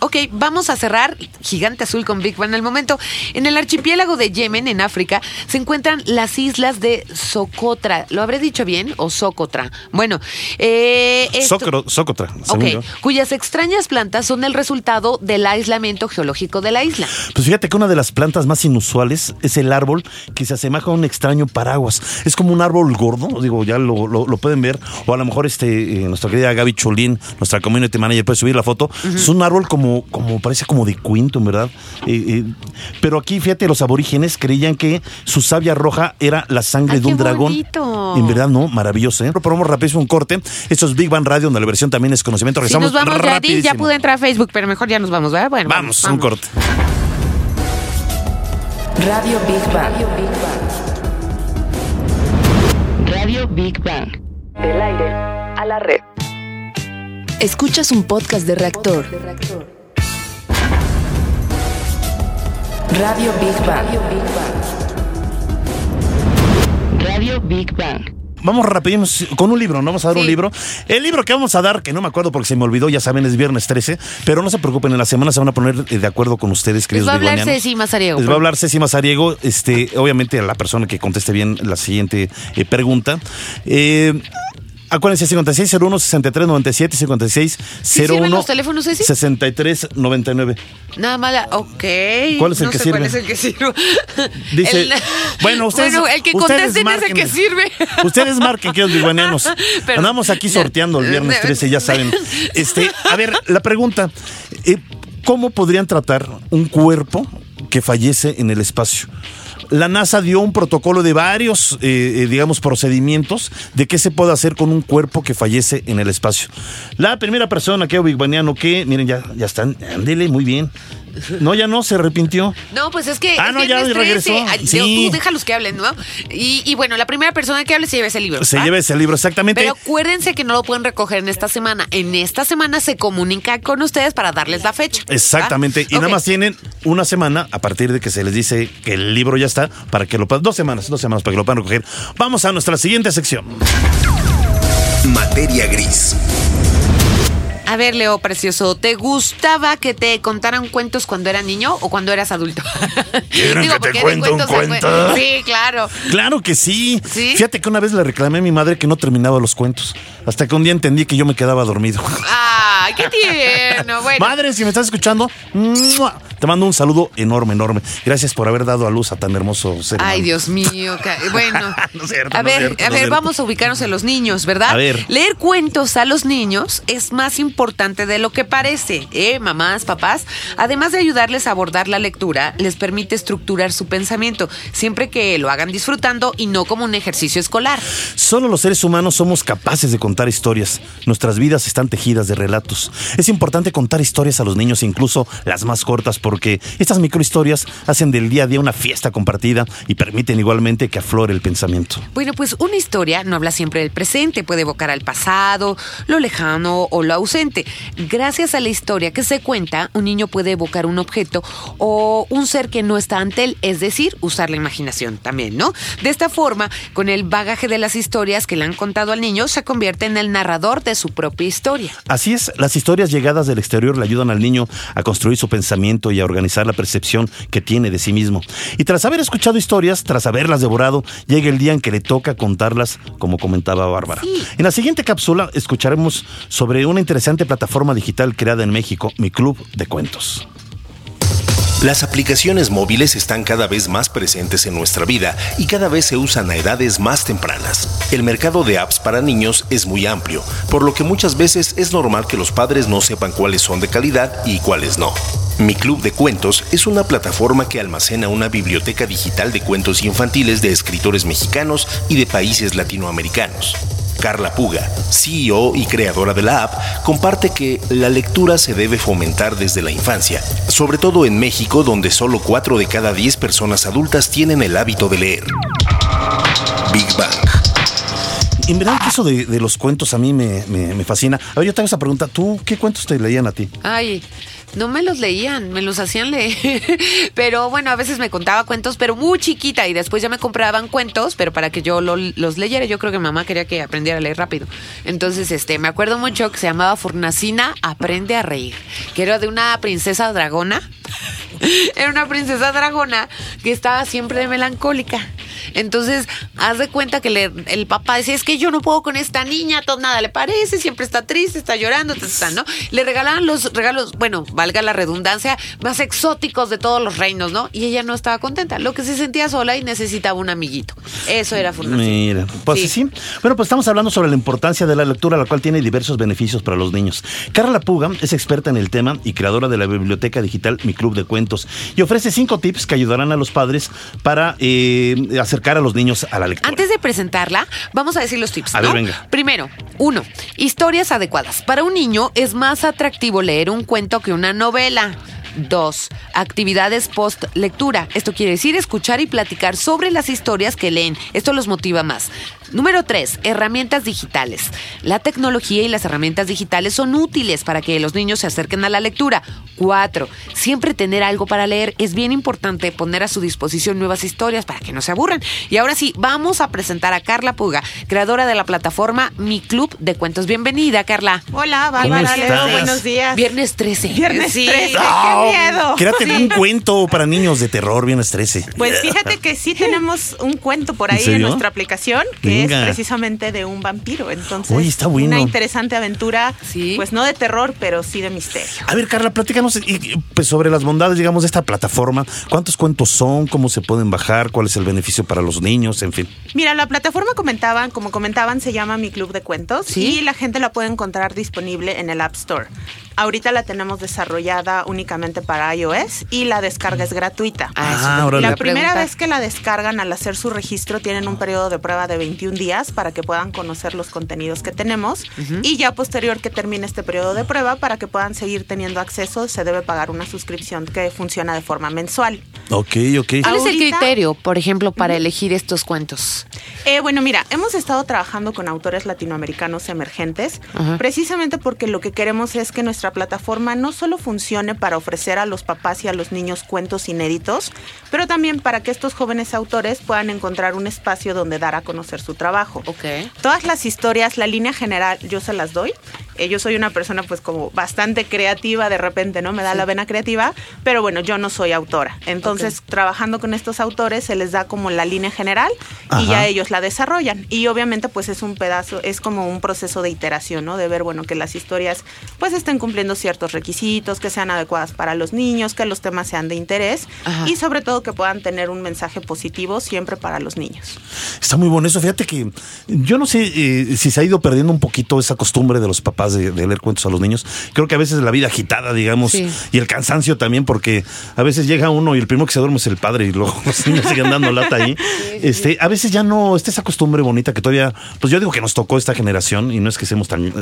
Ok, vamos a cerrar Gigante Azul con Big Bang al momento. En el archipiélago de Yemen, en África, se encuentran las islas de Socotra. ¿Lo habré dicho bien? ¿O Socotra? Bueno, eh, esto- Sócro- Sócotra, según Ok, yo. cuyas extrañas plantas son el resultado del aislamiento geológico de la isla. Pues fíjate que una de las plantas más inusuales es el árbol que se asemeja a un extraño paraguas. Es como un árbol gordo, digo, ya lo, lo- lo pueden ver. O a lo mejor este, eh, nuestra querida Gaby Cholín, nuestra community manager, puede subir la foto. Es un árbol como como, como parece como de cuento, en verdad. Eh, eh, pero aquí, fíjate, los aborígenes creían que su savia roja era la sangre Ay, de un qué dragón. bonito. En verdad, no, maravilloso, ¿eh? Probamos rapidísimo un corte. Esto es Big Bang Radio, donde la versión también es conocimiento. Si nos vamos ya, Di, ya rapidísimo. pude entrar a Facebook, pero mejor ya nos vamos, ¿verdad? Bueno, Vamos, un corte. Radio Big Bang. Radio Big Bang. Del aire a la red. Escuchas un podcast de reactor. Radio Big Bang. Radio Big Bang. Vamos rapidísimo con un libro, ¿no? Vamos a dar Sí. un libro. El libro que vamos a dar, que no me acuerdo porque se me olvidó, ya saben, es viernes 13, pero no se preocupen, en la semana se van a poner eh, de acuerdo con ustedes, Les queridos va a hablar. Ceci Mazariego. Les va a hablar Ceci Mazariego, este, obviamente a la persona que conteste bien la siguiente eh, pregunta. Eh, Acuérdense, 5601 6397 5601 sirven los teléfonos, Ceci? 6399. Nada mala, ok. ¿Cuál es el no que sé sirve? ¿Cuál es el que sirve? *laughs* Dice, El- bueno, ustedes, Bueno, el que contesten es el que sirve. *laughs* Ustedes marquen, queridos biguanianos. *laughs* Pero- Andamos aquí sorteando el viernes 13, ya saben. Este, a ver, la pregunta, eh, ¿cómo podrían tratar un cuerpo que fallece en el espacio? La NASA dio un protocolo de varios, eh, eh, digamos, procedimientos de qué se puede hacer con un cuerpo que fallece en el espacio. La primera persona que Big Baniano que, miren, ya, ya están, ándele, muy bien. No, ya no, se arrepintió. No, pues es que. Ah, es no, ya regresó. 13. Ay, Sí. Digo, Tú déjalos que hablen, ¿no? Y, y bueno, la primera persona que hable se lleva ese libro. Se ¿va? lleva ese libro, exactamente. Pero acuérdense que no lo pueden recoger en esta semana. En esta semana se comunica con ustedes para darles la fecha. ¿va? Exactamente. Y nada más tienen una semana a partir de que se les dice que el libro ya está para que lo puedan. Dos semanas, dos semanas para que lo puedan recoger. Vamos a nuestra siguiente sección. Materia gris. A ver, Leo, precioso, ¿te gustaba que te contaran cuentos cuando eras niño o cuando eras adulto? *laughs* ¿Quieren que te cuente un cuento? Sí, claro. Claro que sí. ¿Sí? Fíjate que una vez le reclamé a mi madre que no terminaba los cuentos. Hasta que un día entendí que yo me quedaba dormido. Ay, qué tierno. *laughs* Bueno, Madre, si me estás escuchando, ¡mua! te mando un saludo enorme, enorme. Gracias por haber dado a luz a tan hermoso ser. Ay, humano. Dios mío. Bueno, *laughs* No es cierto, a no es ver, cierto, a ver, vamos a ubicarnos en los niños, ¿verdad? A ver. Leer cuentos a los niños es más importante de lo que parece, ¿eh? Mamás, papás. Además de ayudarles a abordar la lectura, les permite estructurar su pensamiento, siempre que lo hagan disfrutando y no como un ejercicio escolar. Solo los seres humanos somos capaces de contar historias. Nuestras vidas están tejidas de relatos. Es importante contar historias a los niños, incluso las más cortas, porque estas microhistorias hacen del día a día una fiesta compartida y permiten igualmente que aflore el pensamiento. Bueno, pues una historia no habla siempre del presente, puede evocar al pasado, lo lejano o lo ausente. Gracias a la historia que se cuenta, un niño puede evocar un objeto o un ser que no está ante él, es decir, usar la imaginación también, ¿no? De esta forma, con el bagaje de las historias que le han contado al niño, se convierte en el narrador de su propia historia. Así es, las historias llegadas del exterior le ayudan al niño a construir su pensamiento y a organizar la percepción que tiene de sí mismo. Y tras haber escuchado historias, tras haberlas devorado, llega el día en que le toca contarlas, como comentaba Bárbara. En la siguiente cápsula escucharemos sobre una interesante plataforma digital creada en México, Mi Club de Cuentos. Las aplicaciones móviles están cada vez más presentes en nuestra vida y cada vez se usan a edades más tempranas. El mercado de apps para niños es muy amplio, por lo que muchas veces es normal que los padres no sepan cuáles son de calidad y cuáles no. Mi Club de Cuentos es una plataforma que almacena una biblioteca digital de cuentos infantiles de escritores mexicanos y de países latinoamericanos. Carla Puga, CEO y creadora de la app, comparte que la lectura se debe fomentar desde la infancia, sobre todo en México donde solo 4 de cada 10 personas adultas tienen el hábito de leer. Big Bang. En verdad que eso de, de los cuentos a mí me, me- me fascina. A ver, yo te hago esa pregunta. ¿Tú qué cuentos te leían a ti? Ay, no me los leían, me los hacían leer. *laughs* Pero bueno, a veces me contaba cuentos, pero muy chiquita. Y después ya me compraban cuentos, pero para que yo lo- los leyera. Yo creo que mamá quería que aprendiera a leer rápido. Entonces, este, me acuerdo mucho que se llamaba Furnacina Aprende a Reír, que era de una princesa dragona. *laughs* Era una princesa dragona que estaba siempre melancólica. Entonces, haz de cuenta que le- el papá decía, es que yo no puedo con esta niña, todo nada le parece, siempre está triste, está llorando, ta", ¿no? Le regalaban los regalos, bueno, valga la redundancia, más exóticos de todos los reinos, ¿no? Y ella no estaba contenta, lo que se sentía sola y necesitaba un amiguito. Eso era fundamental. Mira, pues sí. Bueno, pues estamos hablando sobre la importancia de la lectura, la cual tiene diversos beneficios para los niños. Carla Puga es experta en el tema y creadora de la biblioteca digital Mi Club de Cuentos y ofrece cinco tips que ayudarán a los padres para eh, acercar a los niños a la lectura. Antes de presentarla, vamos a decir los tips. A ¿no? ver, venga. Primero, uno, historias adecuadas. Para un niño es más atractivo leer un cuento que una novela. Dos, actividades post lectura. Esto quiere decir escuchar y platicar sobre las historias que leen. Esto los motiva más. Número tres, herramientas digitales. La tecnología y las herramientas digitales son útiles para que los niños se acerquen a la lectura. Cuatro, siempre tener algo para leer. Es bien importante poner a su disposición nuevas historias para que no se aburran. Y ahora sí, vamos a presentar a Carla Puga, creadora de la plataforma Mi Club de Cuentos. Bienvenida, Carla. Hola, ¿Cómo Bárbara, buenos días. Viernes 13. Viernes Sí. 13, Ah, miedo. Créate Sí. un cuento para niños de terror, bien estrese. Pues fíjate que sí tenemos un cuento por ¿En ahí en, serio? nuestra aplicación que Venga. es precisamente de un vampiro. Entonces, Oye, está bueno. una interesante aventura, Sí. pues no de terror, pero sí de misterio. A ver, Carla, platícanos y, pues, sobre las bondades, digamos, de esta plataforma. ¿Cuántos cuentos son? ¿Cómo se pueden bajar? ¿Cuál es el beneficio para los niños? En fin. Mira, la plataforma comentaban, como comentaban, se llama Mi Club de Cuentos Sí. y la gente la puede encontrar disponible en el App Store. Ahorita la tenemos desarrollada únicamente para iOS y la descarga es gratuita. Ah, Ah, La primera vez que la descargan al hacer su registro tienen un periodo de prueba de 21 días para que puedan conocer los contenidos que tenemos y ya posterior que termine este periodo de prueba para que puedan seguir teniendo acceso se debe pagar una suscripción que funciona de forma mensual. Ok, ok. ¿Cuál es el criterio, por ejemplo, para elegir estos cuentos? Eh, bueno, mira, hemos estado trabajando con autores latinoamericanos emergentes, precisamente porque lo que queremos es que nuestra plataforma no solo funcione para ofrecer a los papás y a los niños cuentos inéditos, pero también para que estos jóvenes autores puedan encontrar un espacio donde dar a conocer su trabajo. Ok. Todas las historias, la línea general, yo se las doy. Eh, yo soy una persona pues como bastante creativa de repente, ¿no? Me da la vena creativa, pero bueno, yo no soy autora. Entonces, trabajando con estos autores se les da como la línea general Ajá. y ya ellos la desarrollan. Y obviamente pues es un pedazo, es como un proceso de iteración, ¿no? De ver, bueno, que las historias pues estén cumpliendo ciertos requisitos, que sean adecuadas para los niños, que los temas sean de interés Ajá. y sobre todo que puedan tener un mensaje positivo siempre para los niños. Está muy bueno eso. Fíjate que yo no sé eh, si se ha ido perdiendo un poquito esa costumbre de los papás de, de leer cuentos a los niños. Creo que a veces la vida agitada, digamos, Sí. y el cansancio también, porque a veces llega uno y el primero que se duerme es el padre y luego *laughs* los niños siguen dando lata ahí. *laughs* Este, a veces ya no está esa costumbre bonita que todavía, pues yo digo que nos tocó esta generación y no es que seamos tan,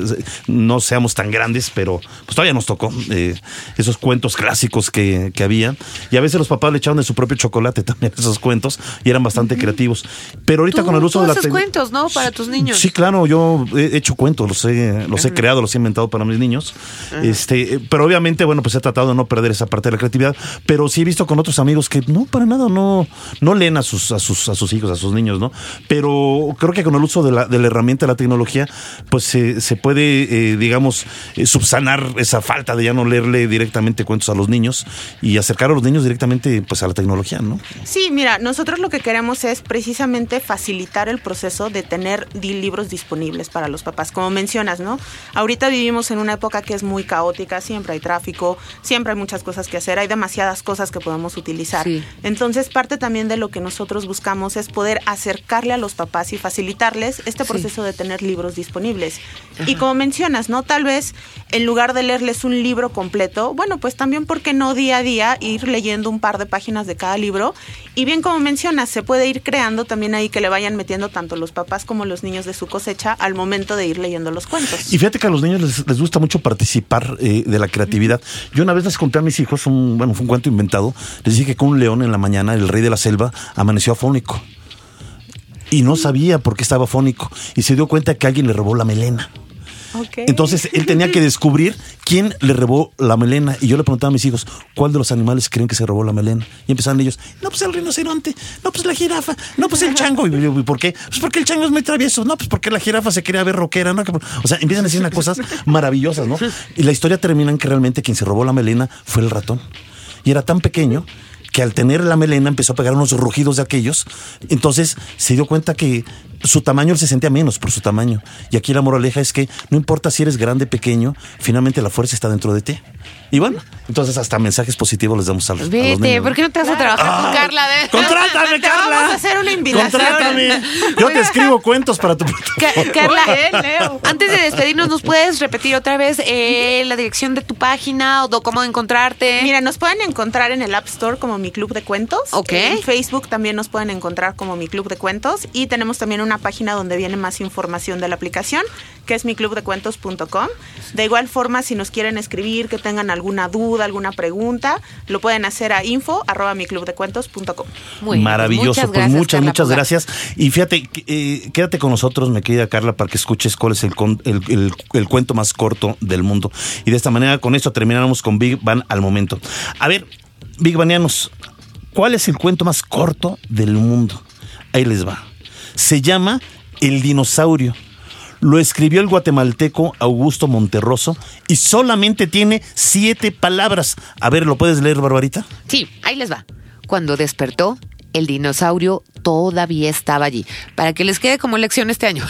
no seamos tan grandes, pero pues todavía nos tocó eh, esos cuentos clásicos que, que había. Y a veces los papás le echaban de su propio chocolate también *laughs* esos cuentos y eran bastante creativos. Pero ahorita con el uso de la cuentos, ¿no? Para tus niños. Sí, claro, yo he hecho cuentos, los he, los he creado, los he inventado para mis niños. Este, eh, pero obviamente, bueno, pues he tratado de no perder esa parte de la creatividad. Pero sí he visto con otros amigos que no, para nada, no, no leen a sus, a sus, a sus hijos, a sus niños, ¿no? Pero creo que con el uso de la, de la herramienta de la tecnología, pues se, se puede, eh, digamos, eh, subsanar esa falta de ya no leerle directamente cuentos a los niños y acercar a los niños directamente pues a la tecnología, ¿no? Sí, mira, nosotros lo que queremos es precisamente facilitar el proceso de tener libros disponibles para los papás. Como mencionas, ¿no? Ahorita vivimos en una época que es muy caótica, siempre hay tráfico, siempre hay muchas cosas que hacer, hay demasiadas cosas que podemos utilizar. Sí. Entonces, parte también de lo que nosotros buscamos es poder acercarle a los papás y facilitarles este Sí. proceso de tener libros disponibles. Y como mencionas, ¿no? Tal vez en lugar de leerles un libro completo, bueno, pues también, ¿por qué no día a día ir leyendo un par de páginas de cada libro? Y bien, como mencionas, se puede ir creando también ahí que le vayan metiendo tanto los papás como los niños de su cosecha al momento de ir leyendo los cuentos. Y fíjate que a los niños les, les gusta mucho participar eh, de la creatividad. Yo una vez les conté a mis hijos, un, bueno, fue un cuento inventado, les dije que con un león en la mañana, el rey de la selva, amaneció afónico. Y no sabía por qué estaba afónico. Y se dio cuenta que alguien le robó la melena. Entonces él tenía que descubrir quién le robó la melena. Y yo le preguntaba a mis hijos, ¿cuál de los animales creen que se robó la melena? Y empezaron ellos, no, pues el rinoceronte, no, pues la jirafa, no, pues el chango. Y yo, ¿y por qué? Pues porque el chango es muy travieso, no, pues porque la jirafa se quería ver rockera, ¿no? O sea, empiezan a decir cosas maravillosas, ¿no? Y la historia termina en que realmente quien se robó la melena fue el ratón. Y era tan pequeño que al tener la melena empezó a pegar unos rugidos de aquellos. Entonces se dio cuenta que su tamaño él se sentía menos por su tamaño. Y aquí la moraleja es que no importa si eres grande, pequeño, finalmente la fuerza está dentro de ti. Y bueno, entonces hasta mensajes positivos les damos a los, a los Vete, niños. ¿por qué no te vas a trabajar con Ah, Carla? De- ¡Contrátame, Te Carla! vamos a hacer una invitación. ¡Contrátame! Yo te escribo cuentos para tu *laughs* Ca- Carla, antes de despedirnos, ¿nos puedes repetir otra vez eh, la dirección de tu página o cómo encontrarte? Mira, nos pueden encontrar en el App Store como Mi Club de Cuentos. Ok. En Facebook también nos pueden encontrar como Mi Club de Cuentos. Y tenemos también una página donde viene más información de la aplicación, que es miclubdecuentos.com. De igual forma, si nos quieren escribir, que tengan alguna duda, alguna pregunta, lo pueden hacer a info arroba miclubdecuentos.com. Muy bien, Maravilloso, pues muchas, Carla muchas Puga. gracias. Y fíjate, que, eh, quédate con nosotros, mi querida Carla, para que escuches cuál es el, el, el- el cuento más corto del mundo. Y de esta manera, con esto terminamos con Big Van al momento. A ver, Big Banianos, ¿cuál es el cuento más corto del mundo? Ahí les va. Se llama El dinosaurio. Lo escribió el guatemalteco Augusto Monterroso y solamente tiene siete palabras. A ver, ¿lo puedes leer, Barbarita? Sí, ahí les va. Cuando despertó, el dinosaurio todavía estaba allí. Para que les quede como lección este año.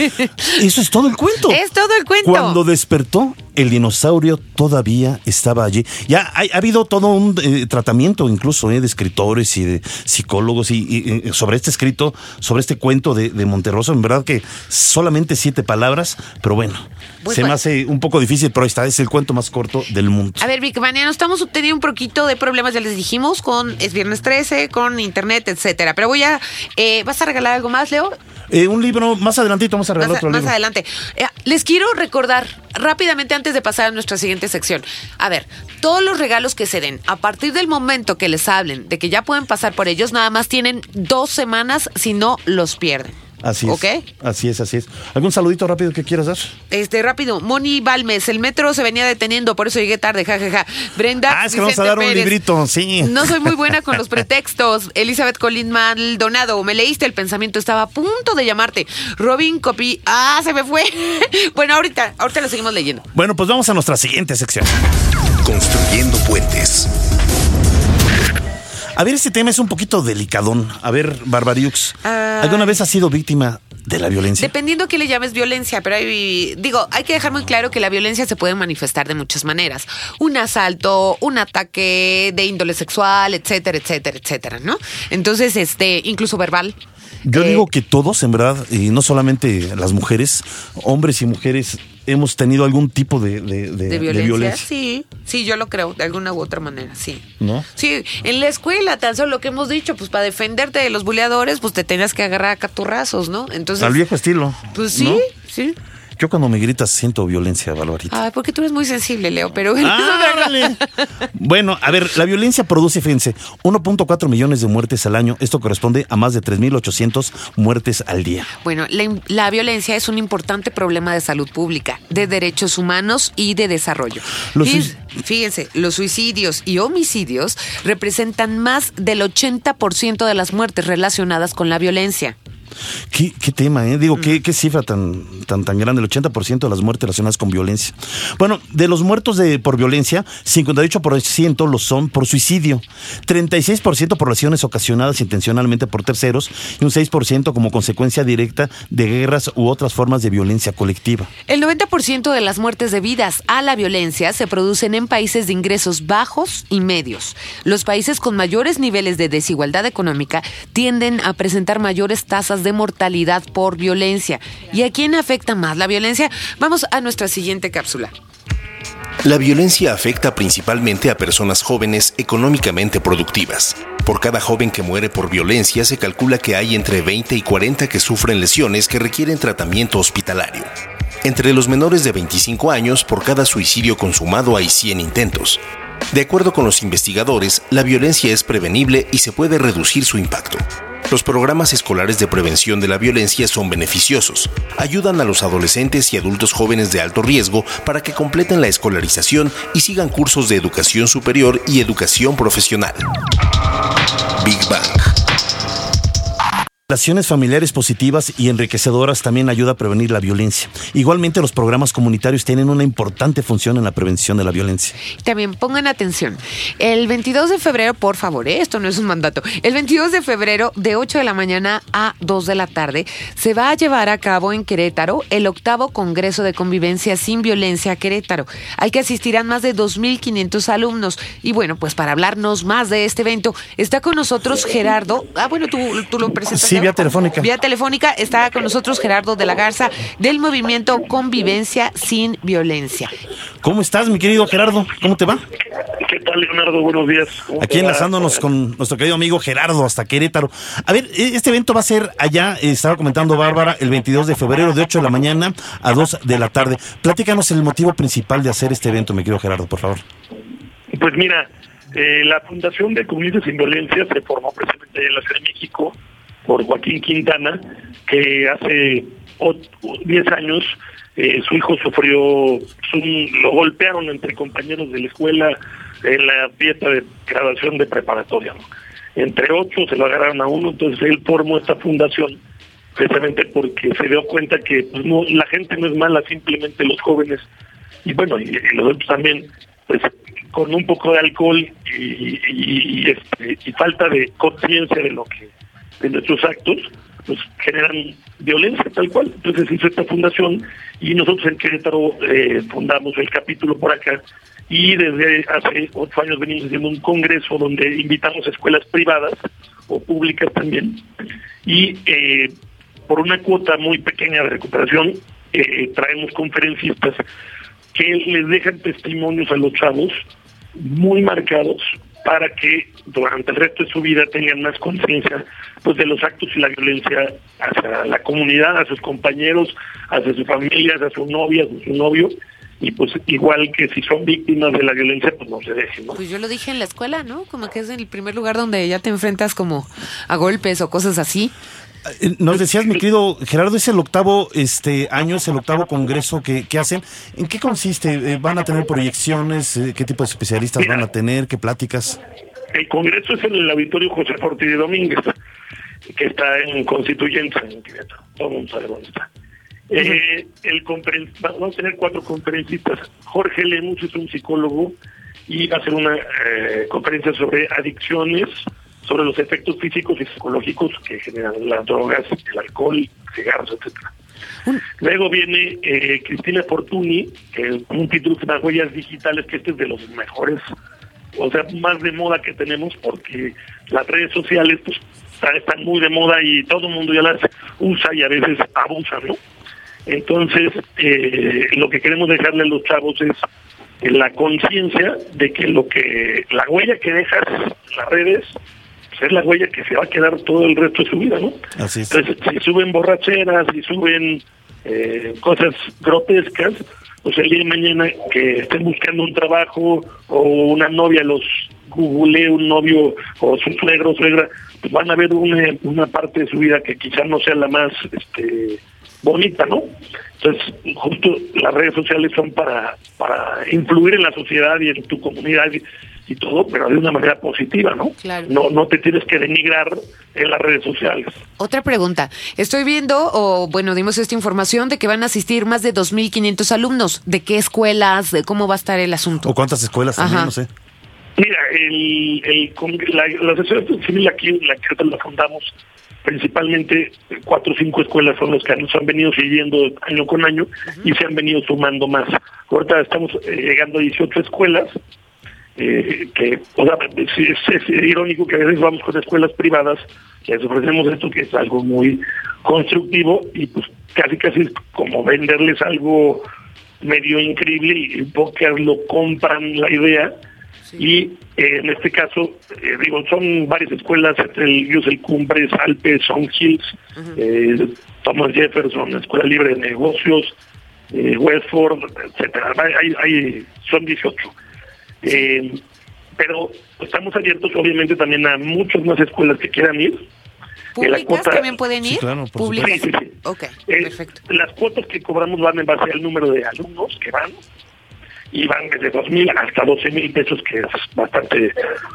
*laughs* Eso es todo el cuento. Es todo el cuento. Cuando despertó, el dinosaurio todavía estaba allí. Ya ha, ha habido todo un eh, tratamiento incluso eh, de escritores y de psicólogos y, y, eh, sobre este escrito, sobre este cuento de, de Monterroso. En verdad que solamente siete palabras, pero bueno, Pues se me hace un poco difícil, pero ahí está, es el cuento más corto del mundo. A ver, Vic Maniano, estamos teniendo un poquito de problemas, ya les dijimos, con Es Viernes 13, con Internet, etcétera. Pero voy a. eh, ¿Vas a regalar algo más, Leo? Eh, un libro, más adelantito vamos a regalar Más, otro más libro. adelante. Eh, les quiero recordar rápidamente antes de pasar a nuestra siguiente sección. A ver, todos los regalos que se den, a partir del momento que les hablen de que ya pueden pasar por ellos, nada más tienen dos semanas si no los pierden. Así es. ¿Ok? Así es, así es. ¿Algún saludito rápido que quieras dar? Este, rápido, Moni Balmes, el metro se venía deteniendo, por eso llegué tarde, jajaja. Brenda. Ah, es que vamos a dar un Pérez. librito, sí. No soy muy buena con los pretextos. *laughs* Elizabeth Colín Maldonado, me leíste el pensamiento, estaba a punto de llamarte. Robin Copy, ah, se me fue. *laughs* bueno, ahorita, ahorita lo seguimos leyendo. Bueno, pues vamos a nuestra siguiente sección. Construyendo puentes. A ver, este tema es un poquito delicadón. A ver, Barbariux, Ah. ¿alguna vez has sido víctima de la violencia? Dependiendo que le llames violencia, pero hay, digo, hay que dejar muy claro que la violencia se puede manifestar de muchas maneras. Un asalto, un ataque de índole sexual, etcétera, etcétera, etcétera, ¿no? Entonces, este, incluso verbal. Yo Eh, digo que todos, en verdad, y no solamente las mujeres, hombres y mujeres, hemos tenido algún tipo de, de- de- ¿De de violencia? Sí, sí, yo lo creo, de alguna u otra manera, sí. ¿No? Sí, en la escuela, tan solo lo que hemos dicho, pues para defenderte de los buleadores, pues te tenías que agarrar a caturrazos, ¿no? Entonces, Al viejo estilo. pues sí, ¿no? sí. Yo cuando me gritas siento violencia, Barbarita. Ay, porque tú eres muy sensible, Leo, pero bueno, Ah, a ver, la violencia produce, fíjense, 1.4 millones de muertes al año. Esto corresponde a más de 3.800 muertes al día. Bueno, la, violencia es un importante problema de salud pública, de derechos humanos y de desarrollo. Los fíjense, los suicidios y homicidios representan más del 80% de las muertes relacionadas con la violencia. ¿Qué, qué tema, eh? Digo, qué, qué cifra tan, tan, tan grande, el 80% de las muertes relacionadas con violencia. Bueno, de los muertos de, por violencia, 58% lo son por suicidio, 36% por lesiones ocasionadas intencionalmente por terceros y un 6% como consecuencia directa de guerras u otras formas de violencia colectiva. El 90% de las muertes debidas a la violencia se producen en países de ingresos bajos y medios. Los países con mayores niveles de desigualdad económica tienden a presentar mayores tasas de mortalidad por violencia. ¿Y a quién afecta más la violencia? Vamos a nuestra siguiente cápsula. La violencia afecta principalmente a personas jóvenes económicamente productivas. Por cada joven que muere por violencia se calcula que hay entre 20 y 40 que sufren lesiones que requieren tratamiento hospitalario. Entre los menores de 25 años, por cada suicidio consumado hay 100 intentos. De acuerdo con los investigadores, la violencia es prevenible y se puede reducir su impacto. Los programas escolares de prevención de la violencia son beneficiosos. Ayudan a los adolescentes y adultos jóvenes de alto riesgo para que completen la escolarización y sigan cursos de educación superior y educación profesional. Big Bang. Relaciones familiares positivas y enriquecedoras también ayuda a prevenir la violencia. Igualmente los programas comunitarios tienen una importante función en la prevención de la violencia. También pongan atención. El 22 de febrero, por favor, ¿eh? esto no es un mandato. El 22 de febrero, de 8 de la mañana a 2 de la tarde, se va a llevar a cabo en Querétaro el octavo Congreso de Convivencia sin Violencia Querétaro, al que asistirán más de 2.500 alumnos. Y bueno, pues para hablarnos más de este evento, está con nosotros Gerardo. Ah, bueno, tú, lo presentas. Sí, vía telefónica. Vía telefónica está con nosotros Gerardo de la Garza del movimiento Convivencia sin Violencia. ¿Cómo estás, mi querido Gerardo? ¿Cómo te va? ¿Qué tal, Leonardo? Buenos días. ¿Cómo Aquí enlazándonos con nuestro querido amigo Gerardo hasta Querétaro. A ver, e- este evento va a ser allá, eh, estaba comentando Bárbara, el 22 de febrero de 8 de la mañana a 2 de la tarde. Platícanos el motivo principal de hacer este evento, mi querido Gerardo, por favor. Pues mira, eh, la Fundación de Comunidades sin Violencia se formó precisamente en la Ciudad de México por Joaquín Quintana, que hace ot- 10 años eh, su hijo sufrió, su- lo golpearon entre compañeros de la escuela en la fiesta de graduación de preparatoria. Entre ocho se lo agarraron a uno, entonces él formó esta fundación precisamente porque se dio cuenta que pues, no, la gente no es mala, simplemente los jóvenes y bueno, y, los otros también, pues con un poco de alcohol y, y- y, este, y falta de conciencia de lo que, de nuestros actos, pues generan violencia tal cual. Entonces hizo esta fundación y nosotros en Querétaro eh, fundamos el capítulo por acá y desde hace ocho años venimos haciendo un congreso donde invitamos escuelas privadas o públicas también y eh, por una cuota muy pequeña de recuperación eh, traemos conferencistas que les dejan testimonios a los chavos muy marcados para que durante el resto de su vida tengan más conciencia pues de los actos y la violencia hacia la comunidad, a sus compañeros, hacia sus familias, a su novia, a su novio y pues igual que si son víctimas de la violencia pues no se dejen, ¿no? Pues yo lo dije en la escuela, ¿no? Como que es el primer lugar donde ya te enfrentas como a golpes o cosas así. Eh, Nos decías, mi querido Gerardo, es el octavo este año, es el octavo congreso que, que hacen. ¿En qué consiste? Eh, ¿Van a tener proyecciones? Eh, ¿Qué tipo de especialistas van a tener? ¿Qué pláticas? El congreso es en el auditorio José Ortiz de Domínguez, que está en Constituyente, en Querétaro. Todo el mundo sabe dónde está. Eh, el conferen- vamos a tener cuatro conferencistas. Jorge Lemus es un psicólogo y va a hacer una eh, conferencia sobre adicciones, sobre los efectos físicos y psicológicos que generan las drogas, el alcohol, cigarros, etcétera. Luego viene eh, Cristina Fortuny, que es un título de las huellas digitales, que este es de los mejores, o sea, más de moda que tenemos, porque las redes sociales pues, están, están muy de moda y todo el mundo ya las usa y a veces abusa, ¿no? Entonces, eh, lo que queremos dejarle a los chavos es eh, la conciencia de que lo que la huella que dejas en las redes es la huella que se va a quedar todo el resto de su vida, ¿no? Así es. Entonces, si suben borracheras, si suben eh, cosas grotescas, pues el día de mañana que estén buscando un trabajo o una novia los googlee un novio o su suegro o suegra, pues van a ver una, una parte de su vida que quizás no sea la más este, bonita, ¿no? Entonces, justo las redes sociales son para, para influir en la sociedad y en tu comunidad y, todo, pero de una manera positiva, ¿no? Claro. No, no te tienes que denigrar en las redes sociales. Otra pregunta. Estoy viendo, o bueno, dimos esta información de que van a asistir más de 2.500 alumnos. ¿De qué escuelas? ¿De cómo va a estar el asunto? ¿O cuántas escuelas también? Ajá. No sé. Mira, el, el, la, la asociación civil aquí, la que la fundamos, principalmente cuatro o cinco escuelas son las que nos han venido siguiendo año con año y se han venido sumando más. Ahorita estamos eh, llegando a 18 escuelas, eh, que, o sea, es, irónico que a veces vamos con escuelas privadas, que les ofrecemos esto que es algo muy constructivo y pues casi casi es como venderles algo medio increíble y pocas lo compran la idea y eh, en este caso, eh, digo, son varias escuelas, el el Cumbres, Alpes, Son Hills, eh, Thomas Jefferson, Escuela Libre de Negocios, Westford, etcétera. Hay, hay, son 18. Eh, pero estamos abiertos obviamente también a muchas más escuelas que quieran ir. Eh, ¿Públicas cuota- también pueden Sí, ir? claro, por ¿Públicas? Sí, sí, sí. Ok, Eh, perfecto. Las cuotas que cobramos van en base al número de alumnos que van y van desde dos mil hasta doce mil pesos, que es bastante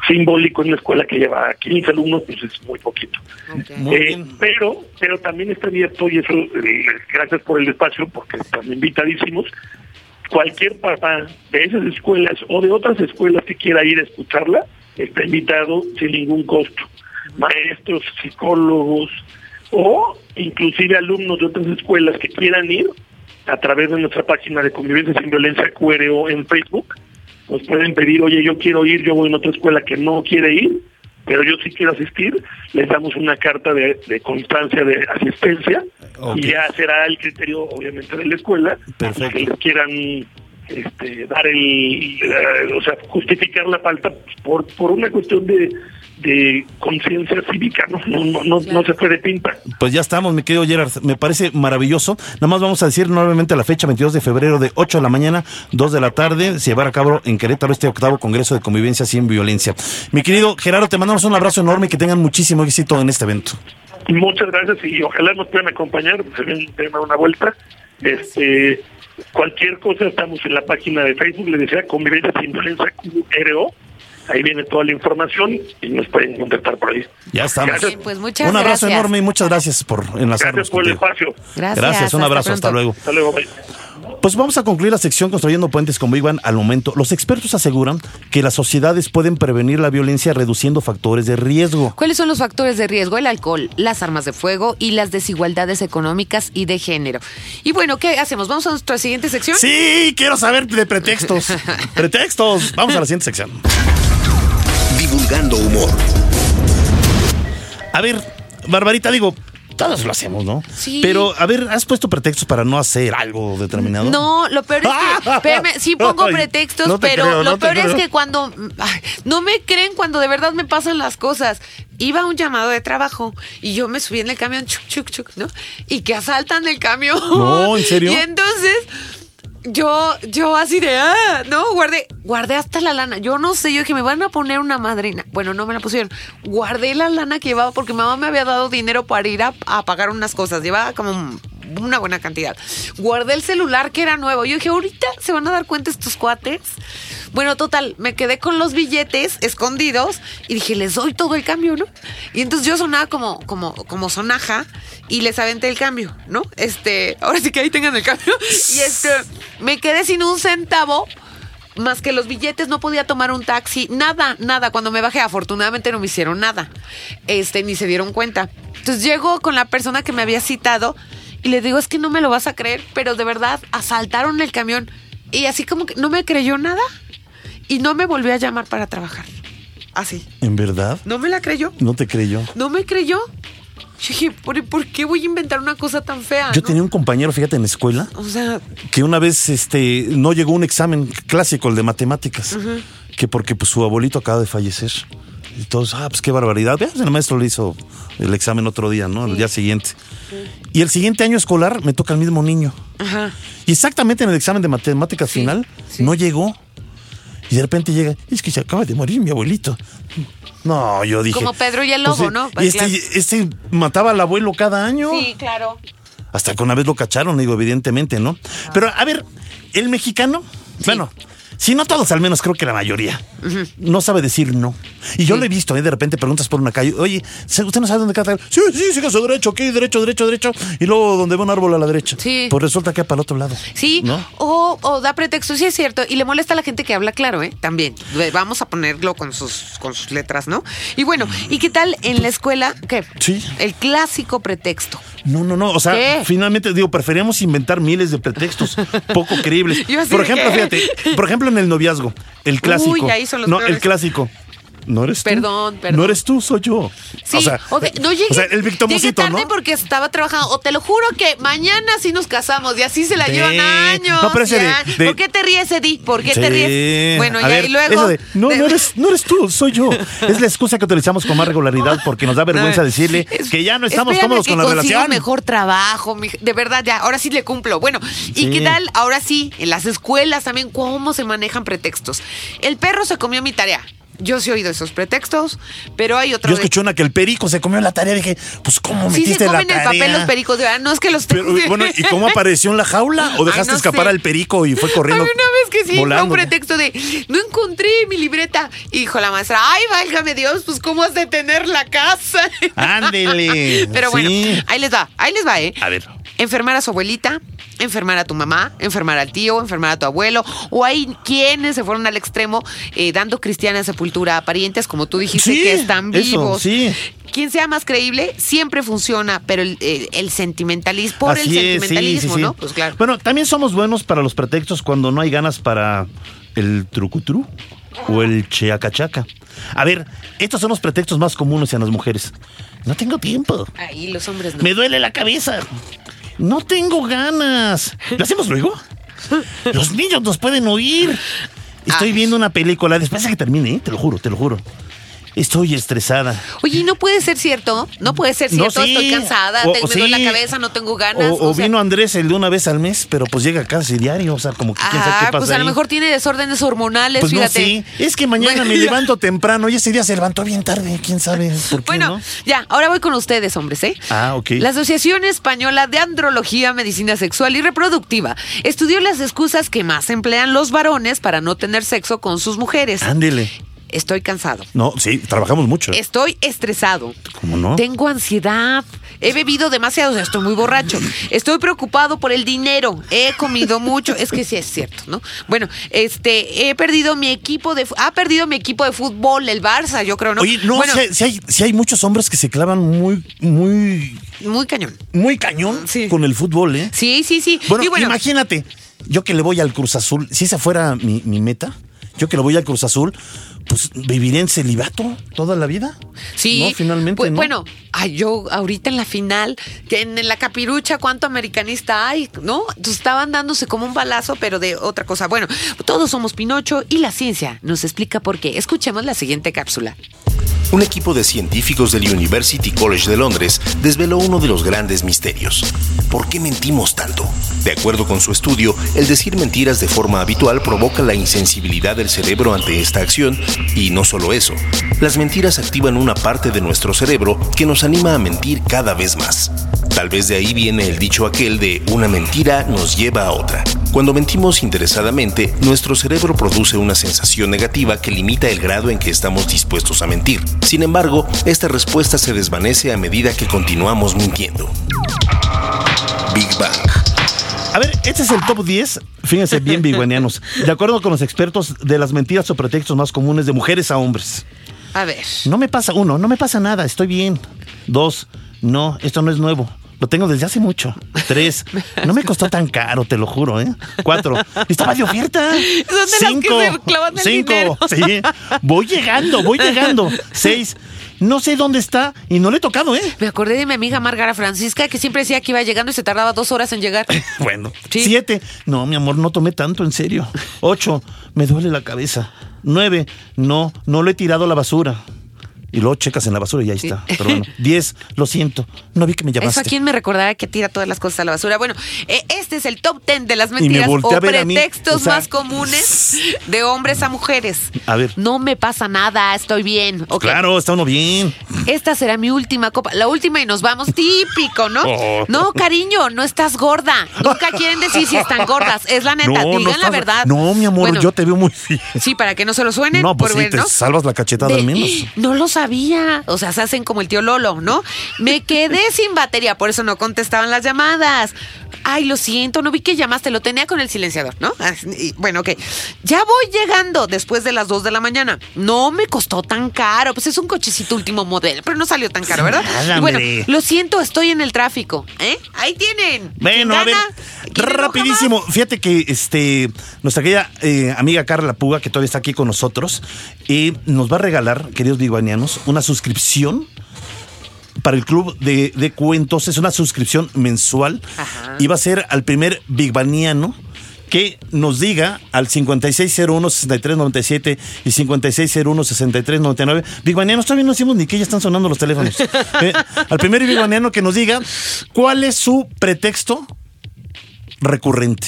simbólico en una escuela que lleva 15 alumnos, pues es muy poquito. Muy Eh, pero, pero también está abierto, y eso, eh, gracias por el espacio, porque están invitadísimos, cualquier papá de esas escuelas o de otras escuelas que quiera ir a escucharla, está invitado sin ningún costo. Maestros, psicólogos o inclusive alumnos de otras escuelas que quieran ir a través de nuestra página de Convivencia sin Violencia QRO en Facebook, nos pueden pedir, oye, yo quiero ir, yo voy en otra escuela que no quiere ir, pero yo sí quiero asistir, les damos una carta de, de constancia de asistencia y ya será el criterio, obviamente, de la escuela, Perfecto. que les quieran este, dar el, eh, o sea, justificar la falta por, por una cuestión de, de conciencia cívica, ¿no? No, no, no, no se fue de pinta. Pues ya estamos, mi querido Gerard. Me parece maravilloso. Nada más vamos a decir nuevamente la fecha, 22 de febrero de 8 de la mañana, 2 de la tarde, se llevará a cabo en Querétaro este octavo Congreso de Convivencia sin Violencia. Mi querido Gerardo, te mandamos un abrazo enorme y que tengan muchísimo éxito en este evento. Muchas gracias y ojalá nos puedan acompañar, se ven tema una vuelta. Este, cualquier cosa estamos en la página de Facebook, les decía Convivencia sin Violencia QRO. Ahí viene toda la información y nos pueden contactar por ahí. Ya estamos. Gracias, Pues muchas un abrazo gracias. enorme y muchas gracias por enlazarnos gracias por el contigo. espacio. Gracias. Gracias, un hasta abrazo, hasta pronto. luego. Hasta luego, bye. Pues vamos a concluir la sección Construyendo Puentes con Big Bang al momento. Los expertos aseguran que las sociedades pueden prevenir la violencia reduciendo factores de riesgo. ¿Cuáles son los factores de riesgo? El alcohol, las armas de fuego y las desigualdades económicas y de género. Y bueno, ¿qué hacemos? ¿Vamos a nuestra siguiente sección? Sí, quiero saber de pretextos. *laughs* pretextos. Vamos a la siguiente sección. Divulgando humor. A ver, Barbarita, digo, todos lo hacemos, ¿no? Sí. Pero, a ver, ¿has puesto pretextos para no hacer algo determinado? No, lo peor es que, *laughs* espérame, sí pongo Ay, pretextos, no pero creo, lo no peor es que cuando, ay, no me creen cuando de verdad me pasan las cosas. Iba a un llamado de trabajo y yo me subí en el camión, chuc, chuc, chuc, ¿no? Y que asaltan el camión. No, ¿en serio? *laughs* Y entonces yo, yo así de, ah, no, guardé, guardé hasta la lana. Yo no sé, yo dije, me van a poner una madrina. Bueno, no me la pusieron. Guardé la lana que llevaba porque mamá me había dado dinero para ir a, a pagar unas cosas. Llevaba como una buena cantidad. Guardé el celular que era nuevo. Yo dije, ahorita se van a dar cuenta estos cuates. Bueno, total, me quedé con los billetes escondidos y dije, les doy todo el cambio, ¿no? Y entonces yo sonaba como, como, como sonaja y les aventé el cambio, ¿no? Este, ahora sí que ahí tengan el cambio. Y este, me quedé sin un centavo más que los billetes, no podía tomar un taxi, nada, nada. Cuando me bajé, afortunadamente no me hicieron nada. Este, ni se dieron cuenta. Entonces llego con la persona que me había citado y le digo, es que no me lo vas a creer, pero de verdad asaltaron el camión. Y así como que no me creyó nada y no me volvió a llamar para trabajar. Así. ¿En verdad? ¿No me la creyó? No te creyó. ¿No me creyó? Yo dije, ¿por, por qué voy a inventar una cosa tan fea? Yo no? tenía un compañero, fíjate, en la escuela, O sea, que una vez este no llegó un examen clásico, el de matemáticas, que porque pues, su abuelito acaba de fallecer. Y todos, ah, pues qué barbaridad. Veas, el maestro le hizo el examen otro día, ¿no? El día siguiente. Y el siguiente año escolar me toca el mismo niño. ajá. Y exactamente en el examen de matemáticas final no llegó. Y de repente llega, es que se acaba de morir mi abuelito. No, yo dije. Como Pedro y el lobo, pues, ¿no? Y este, Claro. este mataba al abuelo cada año. Sí, claro. Hasta que una vez lo cacharon, digo, evidentemente, ¿no? Pero, a ver, el mexicano, bueno, si no todos, al menos creo que la mayoría, no sabe decir no. Y yo lo he visto, ¿eh? De repente preguntas por una calle, oye, ¿usted no sabe dónde queda? Sí, sí, siga su derecho, ok, derecho, derecho, derecho. Y luego donde ve un árbol a la derecha. Sí. Pues resulta que va para el otro lado. Sí, ¿No? o, o da pretexto, sí es cierto, y le molesta a la gente que habla claro, ¿eh? También. Vamos a ponerlo con sus, con sus letras, ¿no? Y bueno, ¿y qué tal en la escuela? ¿Qué? Sí. El clásico pretexto. No, no, no. O sea, ¿Qué? finalmente, digo, preferíamos inventar miles de pretextos poco creíbles. *laughs* Por ejemplo, fíjate, por ejemplo, en el noviazgo, el clásico. Uy, ahí son los no, peores. el clásico. No eres tú. Perdón, perdón. No eres tú, soy yo. Sí, o sea, no llegué, o sea, el llegué victimosito, tarde ¿no? porque estaba trabajando. O te lo juro que mañana sí nos casamos y así se la llevan años. No, pero ese de- de- ¿Por qué te ríes, Eddie? ¿Por qué te ríes? Bueno, ya, ver, y luego. no, no eres, no eres tú, soy yo. *laughs* Es la excusa que utilizamos con más regularidad porque nos da vergüenza decirle es- que ya no estamos cómodos que con la relación. mejor trabajo, mi- de verdad, ya, ahora sí le cumplo. Bueno, ¿y Sí. qué tal? Ahora sí, en las escuelas también, ¿cómo se manejan pretextos? El perro se comió mi tarea. Yo sí he oído esos pretextos, pero hay otro. Yo escuché una que el perico se comió la tarea. Dije, pues, ¿cómo Sí metiste se la comen el tarea? papel los pericos. de verdad, No es que los Pero, bueno, ¿y cómo apareció en la jaula? ¿O Ay, dejaste no escapar sé. al perico y fue *laughs* corriendo? Una vez que sí, fue volando? un pretexto de no encontré mi libreta. Y dijo la maestra, ay, válgame Dios, pues cómo has de tener la casa. Ándele. *laughs* Pero bueno, Sí. ahí les va, ahí les va, ¿eh? A ver. Enfermar a su abuelita, enfermar a tu mamá, enfermar al tío, enfermar a tu abuelo, o hay quienes se fueron al extremo eh, dando cristiana sepultura a parientes, como tú dijiste, Sí, que están eso, vivos. sí. Quien sea más creíble siempre funciona, pero el, el- el sentimentalismo, por Así el es, sentimentalismo, sí. ¿no? Pues claro. Bueno, también somos buenos para los pretextos cuando no hay ganas para el trucutru o el cheacachaca. A ver, estos son los pretextos más comunes en las mujeres. No tengo tiempo. Ahí los hombres no. Me duele la cabeza. No tengo ganas. ¿Lo hacemos luego? Los niños nos pueden oír. Estoy Ah. viendo una película. Después de que termine, ¿eh? te lo juro, te lo juro. Estoy estresada. Oye, ¿y no puede ser cierto? No puede ser No, cierto. sí. Estoy cansada, O- tengo me duele la sí. cabeza, no tengo ganas. O, o sea- vino Andrés el de una vez al mes, pero pues llega casi diario. O sea, como que quién sabe qué Ah, pasa pues a lo mejor tiene desórdenes hormonales, Pues no, fíjate. sí. Es que mañana Bueno, me ya. *laughs* levanto temprano y ese día se levantó bien tarde. ¿Quién sabe por qué, Bueno, no? ya, ahora voy con ustedes, hombres, ¿eh? Ah, ok. La Asociación Española de Andrología, Medicina Sexual y Reproductiva estudió las excusas que más emplean los varones para no tener sexo con sus mujeres. Ándele. Estoy cansado. No, sí, trabajamos mucho. Estoy estresado. ¿Cómo no? Tengo ansiedad. He bebido demasiado, o sea, estoy muy borracho. Estoy preocupado por el dinero. He comido mucho. Es que sí es cierto, ¿no? Bueno, este, he perdido mi equipo de ha perdido mi equipo de fútbol, el Barça, yo creo, ¿no? Oye, no, bueno, si, hay, si hay- si hay muchos hombres que se clavan muy, muy, muy cañón. muy cañón Sí. con el fútbol, ¿eh? Sí, sí, sí. Bueno, imagínate, yo que le voy al Cruz Azul, si esa fuera mi, mi meta, yo que le voy al Cruz Azul, pues viviré en celibato toda la vida. Sí, No, finalmente, pues, ¿no? Bueno, ay, yo ahorita en la final, que en, en la capirucha, ¿cuánto americanista hay? ¿No? Entonces, estaban dándose como un balazo, pero de otra cosa. Bueno, todos somos Pinocho y la ciencia nos explica por qué. Escuchemos la siguiente cápsula. Un equipo de científicos del University College de Londres desveló uno de los grandes misterios. ¿Por qué mentimos tanto? De acuerdo con su estudio, el decir mentiras de forma habitual provoca la insensibilidad del cerebro ante esta acción y no solo eso, las mentiras activan una parte de nuestro cerebro que nos anima a mentir cada vez más. Tal vez de ahí viene el dicho aquel de una mentira nos lleva a otra. Cuando mentimos interesadamente, nuestro cerebro produce una sensación negativa que limita el grado en que estamos dispuestos a mentir. Sin embargo, esta respuesta se desvanece a medida que continuamos mintiendo. Big Bang. A ver, este es el top 10, fíjense bien, biguanianos, de acuerdo con los expertos de las mentiras o pretextos más comunes de mujeres a hombres. A ver. No me pasa, uno, no me pasa nada, estoy bien. Dos, no, esto no es nuevo. Lo tengo desde hace mucho. Tres, *laughs* no me costó tan caro, te lo juro, ¿eh? Cuatro, estaba de oferta. *laughs* Son de las que se clavan el dinero. sí. Voy llegando, voy llegando. *laughs* Seis, no sé dónde está y no le he tocado, ¿eh? Me acordé de mi amiga Márgara Francisca, que siempre decía que iba llegando y se tardaba dos horas en llegar. *laughs* Bueno. Sí. Siete, no, mi amor, no tomé tanto, en serio. Ocho, me duele la cabeza. Nueve, no, no lo he tirado a la basura. Y luego checas en la basura y ahí está. Pero bueno. *laughs* Diez, lo siento, no vi que me Eso llamaste. a quién me recordará que tira todas las cosas a la basura. Bueno, eh, este es el top ten de las me mentiras volteé o mí, pretextos o sea, más comunes *laughs* de hombres a mujeres. A ver. No me pasa nada, estoy bien. Ok. Claro, está uno bien. Esta será mi última copa. La última y nos vamos. *laughs* Típico, ¿no? Oh. No, cariño, no estás gorda. Nunca quieren decir si están gordas. Es la neta, digan la estás- verdad. No, mi amor, Bueno, yo te veo muy bien. Sí, para que no se lo suenen. No, pues por sí, ver, te ¿no? salvas la cachetada De- al menos. *gasps* No lo sabía. O sea, se hacen como el tío Lolo, ¿no? Me *laughs* quedé sin batería, por eso no contestaban las llamadas. Ay, lo siento, no vi que llamaste, lo tenía con el silenciador, ¿no? Ah, y, Bueno, ok. Ya voy llegando después de las 2 de la mañana. No me costó tan caro, pues es un cochecito último modelo, pero no salió tan caro, ¿verdad? Nada, Y bueno, hombre. lo siento, estoy en el tráfico. ¿eh? Ahí tienen. Bueno, a ver, ¿Quién enoja rapidísimo. Fíjate que este nuestra querida eh, amiga Carla Puga, que todavía está aquí con nosotros, eh, nos va a regalar, queridos una suscripción para el club de, de cuentos. Es una suscripción mensual Ajá. y va a ser al primer bigbaniano que nos diga al 5601-6397 y 5601-6399. Bigbanianos, todavía no decimos ni que ya están sonando los teléfonos. *laughs* Eh, al primer bigbaniano que nos diga cuál es su pretexto recurrente.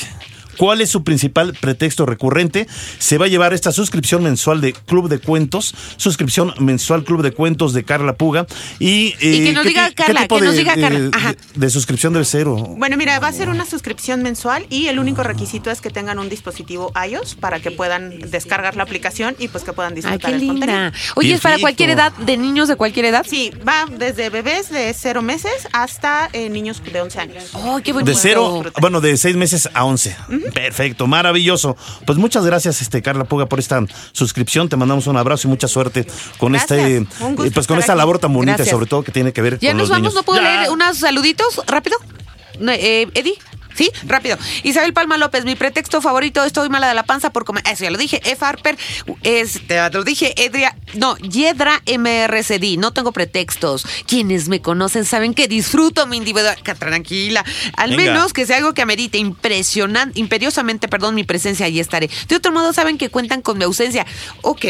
¿Cuál es su principal pretexto recurrente? Se va a llevar esta suscripción mensual de Club de Cuentos, suscripción mensual Club de Cuentos de Carla Puga. Y, eh, Y que nos ¿qué diga Carla, tipo que nos diga Carla. de- Ajá. De, suscripción debe ser? o- Bueno, mira, va a ser una suscripción mensual y el único requisito es que tengan un dispositivo iOS para que puedan descargar la aplicación y pues que puedan Ay, disfrutar qué el contenido. linda. Oye, ¿es para cualquier edad, de niños de cualquier edad? Sí, va desde bebés de cero meses hasta eh, niños de 11 años. ¡Ay, qué bonito! De cero, bueno, de seis meses a once. Perfecto, maravilloso. Pues muchas gracias, este Carla Puga, por esta suscripción. Te mandamos un abrazo y mucha suerte con Gracias. este, eh, pues con esta aquí. labor tan bonita, Gracias. sobre todo que tiene que ver Ya con nos los vamos, niños. ¿no puedo Ya. leer unos saluditos rápido? No, eh, Eddie. Sí, rápido. Isabel Palma López, mi pretexto favorito, estoy mala de la panza por comer. Eso ya lo dije. F. Harper, es, te lo dije. Edria, no, Yedra MRCD, no tengo pretextos. Quienes me conocen saben que disfruto mi individual. Tranquila. Al Venga. menos que sea algo que amerite impresionante, imperiosamente, perdón, mi presencia, ahí estaré. De otro modo, saben que cuentan con mi ausencia. Ok.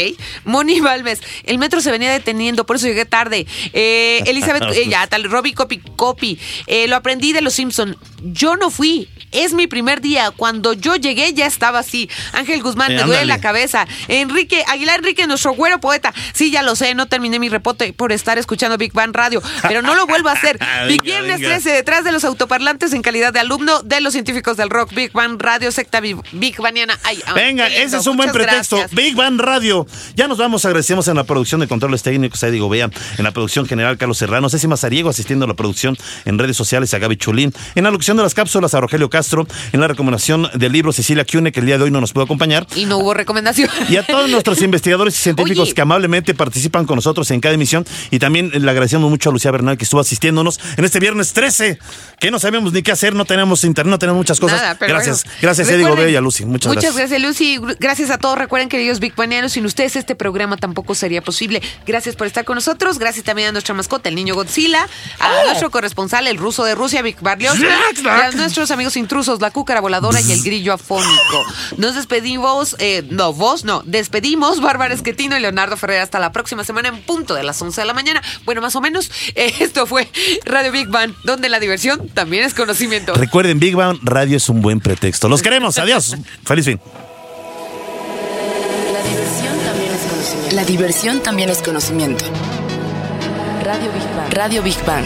Moni Balmes, el metro se venía deteniendo, por eso llegué tarde. Eh, Elizabeth, *laughs* eh, ya, tal, Robbie Copy, Copy. Eh, lo aprendí de los Simpson. Yo no fui. Es mi primer día. Cuando yo llegué ya estaba así. Ángel Guzmán, Eh, me duele la cabeza. Enrique, Aguilar Enrique, nuestro güero poeta. Sí, ya lo sé, no terminé mi reporte por estar escuchando Big Bang Radio, pero no lo vuelvo a hacer. *laughs* Big Viernes venga. 13, detrás de los autoparlantes en calidad de alumno de los científicos del rock. Big Bang Radio, secta Big, Baniana. Ay, ay, Venga, ese es un buen pretexto. gracias. Big Bang Radio. Ya nos vamos, agradecemos en la producción de controles técnicos a Eddie Gobea, en la producción general Carlos Serrano, Ceci Mazariego asistiendo a la producción en redes sociales a Gaby Chulín, en la locución de las cápsulas a Rogelio Castro, en la recomendación del libro Cecilia Cune, que el día de hoy no nos pudo acompañar. Y no hubo recomendación. Y a todos nuestros *laughs* investigadores y científicos Oye. que amablemente participan con nosotros en cada emisión. Y también le agradecemos mucho a Lucía Bernal que estuvo asistiéndonos en este viernes 13, que no sabíamos ni qué hacer, no tenemos internet, no tenemos muchas cosas. Nada, pero gracias, bueno. gracias Eddie Gobea y a Lucy. Muchas, Muchas gracias, Lucy. Gr- Gracias a todos. Recuerden, queridos Big Banianos, sin ustedes este programa tampoco sería posible. Gracias por estar con nosotros. Gracias también a nuestra mascota, el niño Godzilla, a nuestro corresponsal, el ruso de Rusia, Vic Barrios, a nuestros amigos intrusos, la cúcara voladora y el *laughs* grillo afónico. Nos despedimos, eh, no, vos no, despedimos Bárbara Esquetino y Leonardo Ferrer hasta la próxima semana en punto de las 11 de la mañana. Bueno, más o menos, *laughs* eh, esto fue Radio Big Bang, donde la diversión también es conocimiento. Recuerden, Big Bang Radio es un buen pretexto. Los queremos. Adiós. Feliz fin. La diversión también es conocimiento. La diversión también es conocimiento. Radio Big Bang. Radio Big Bang.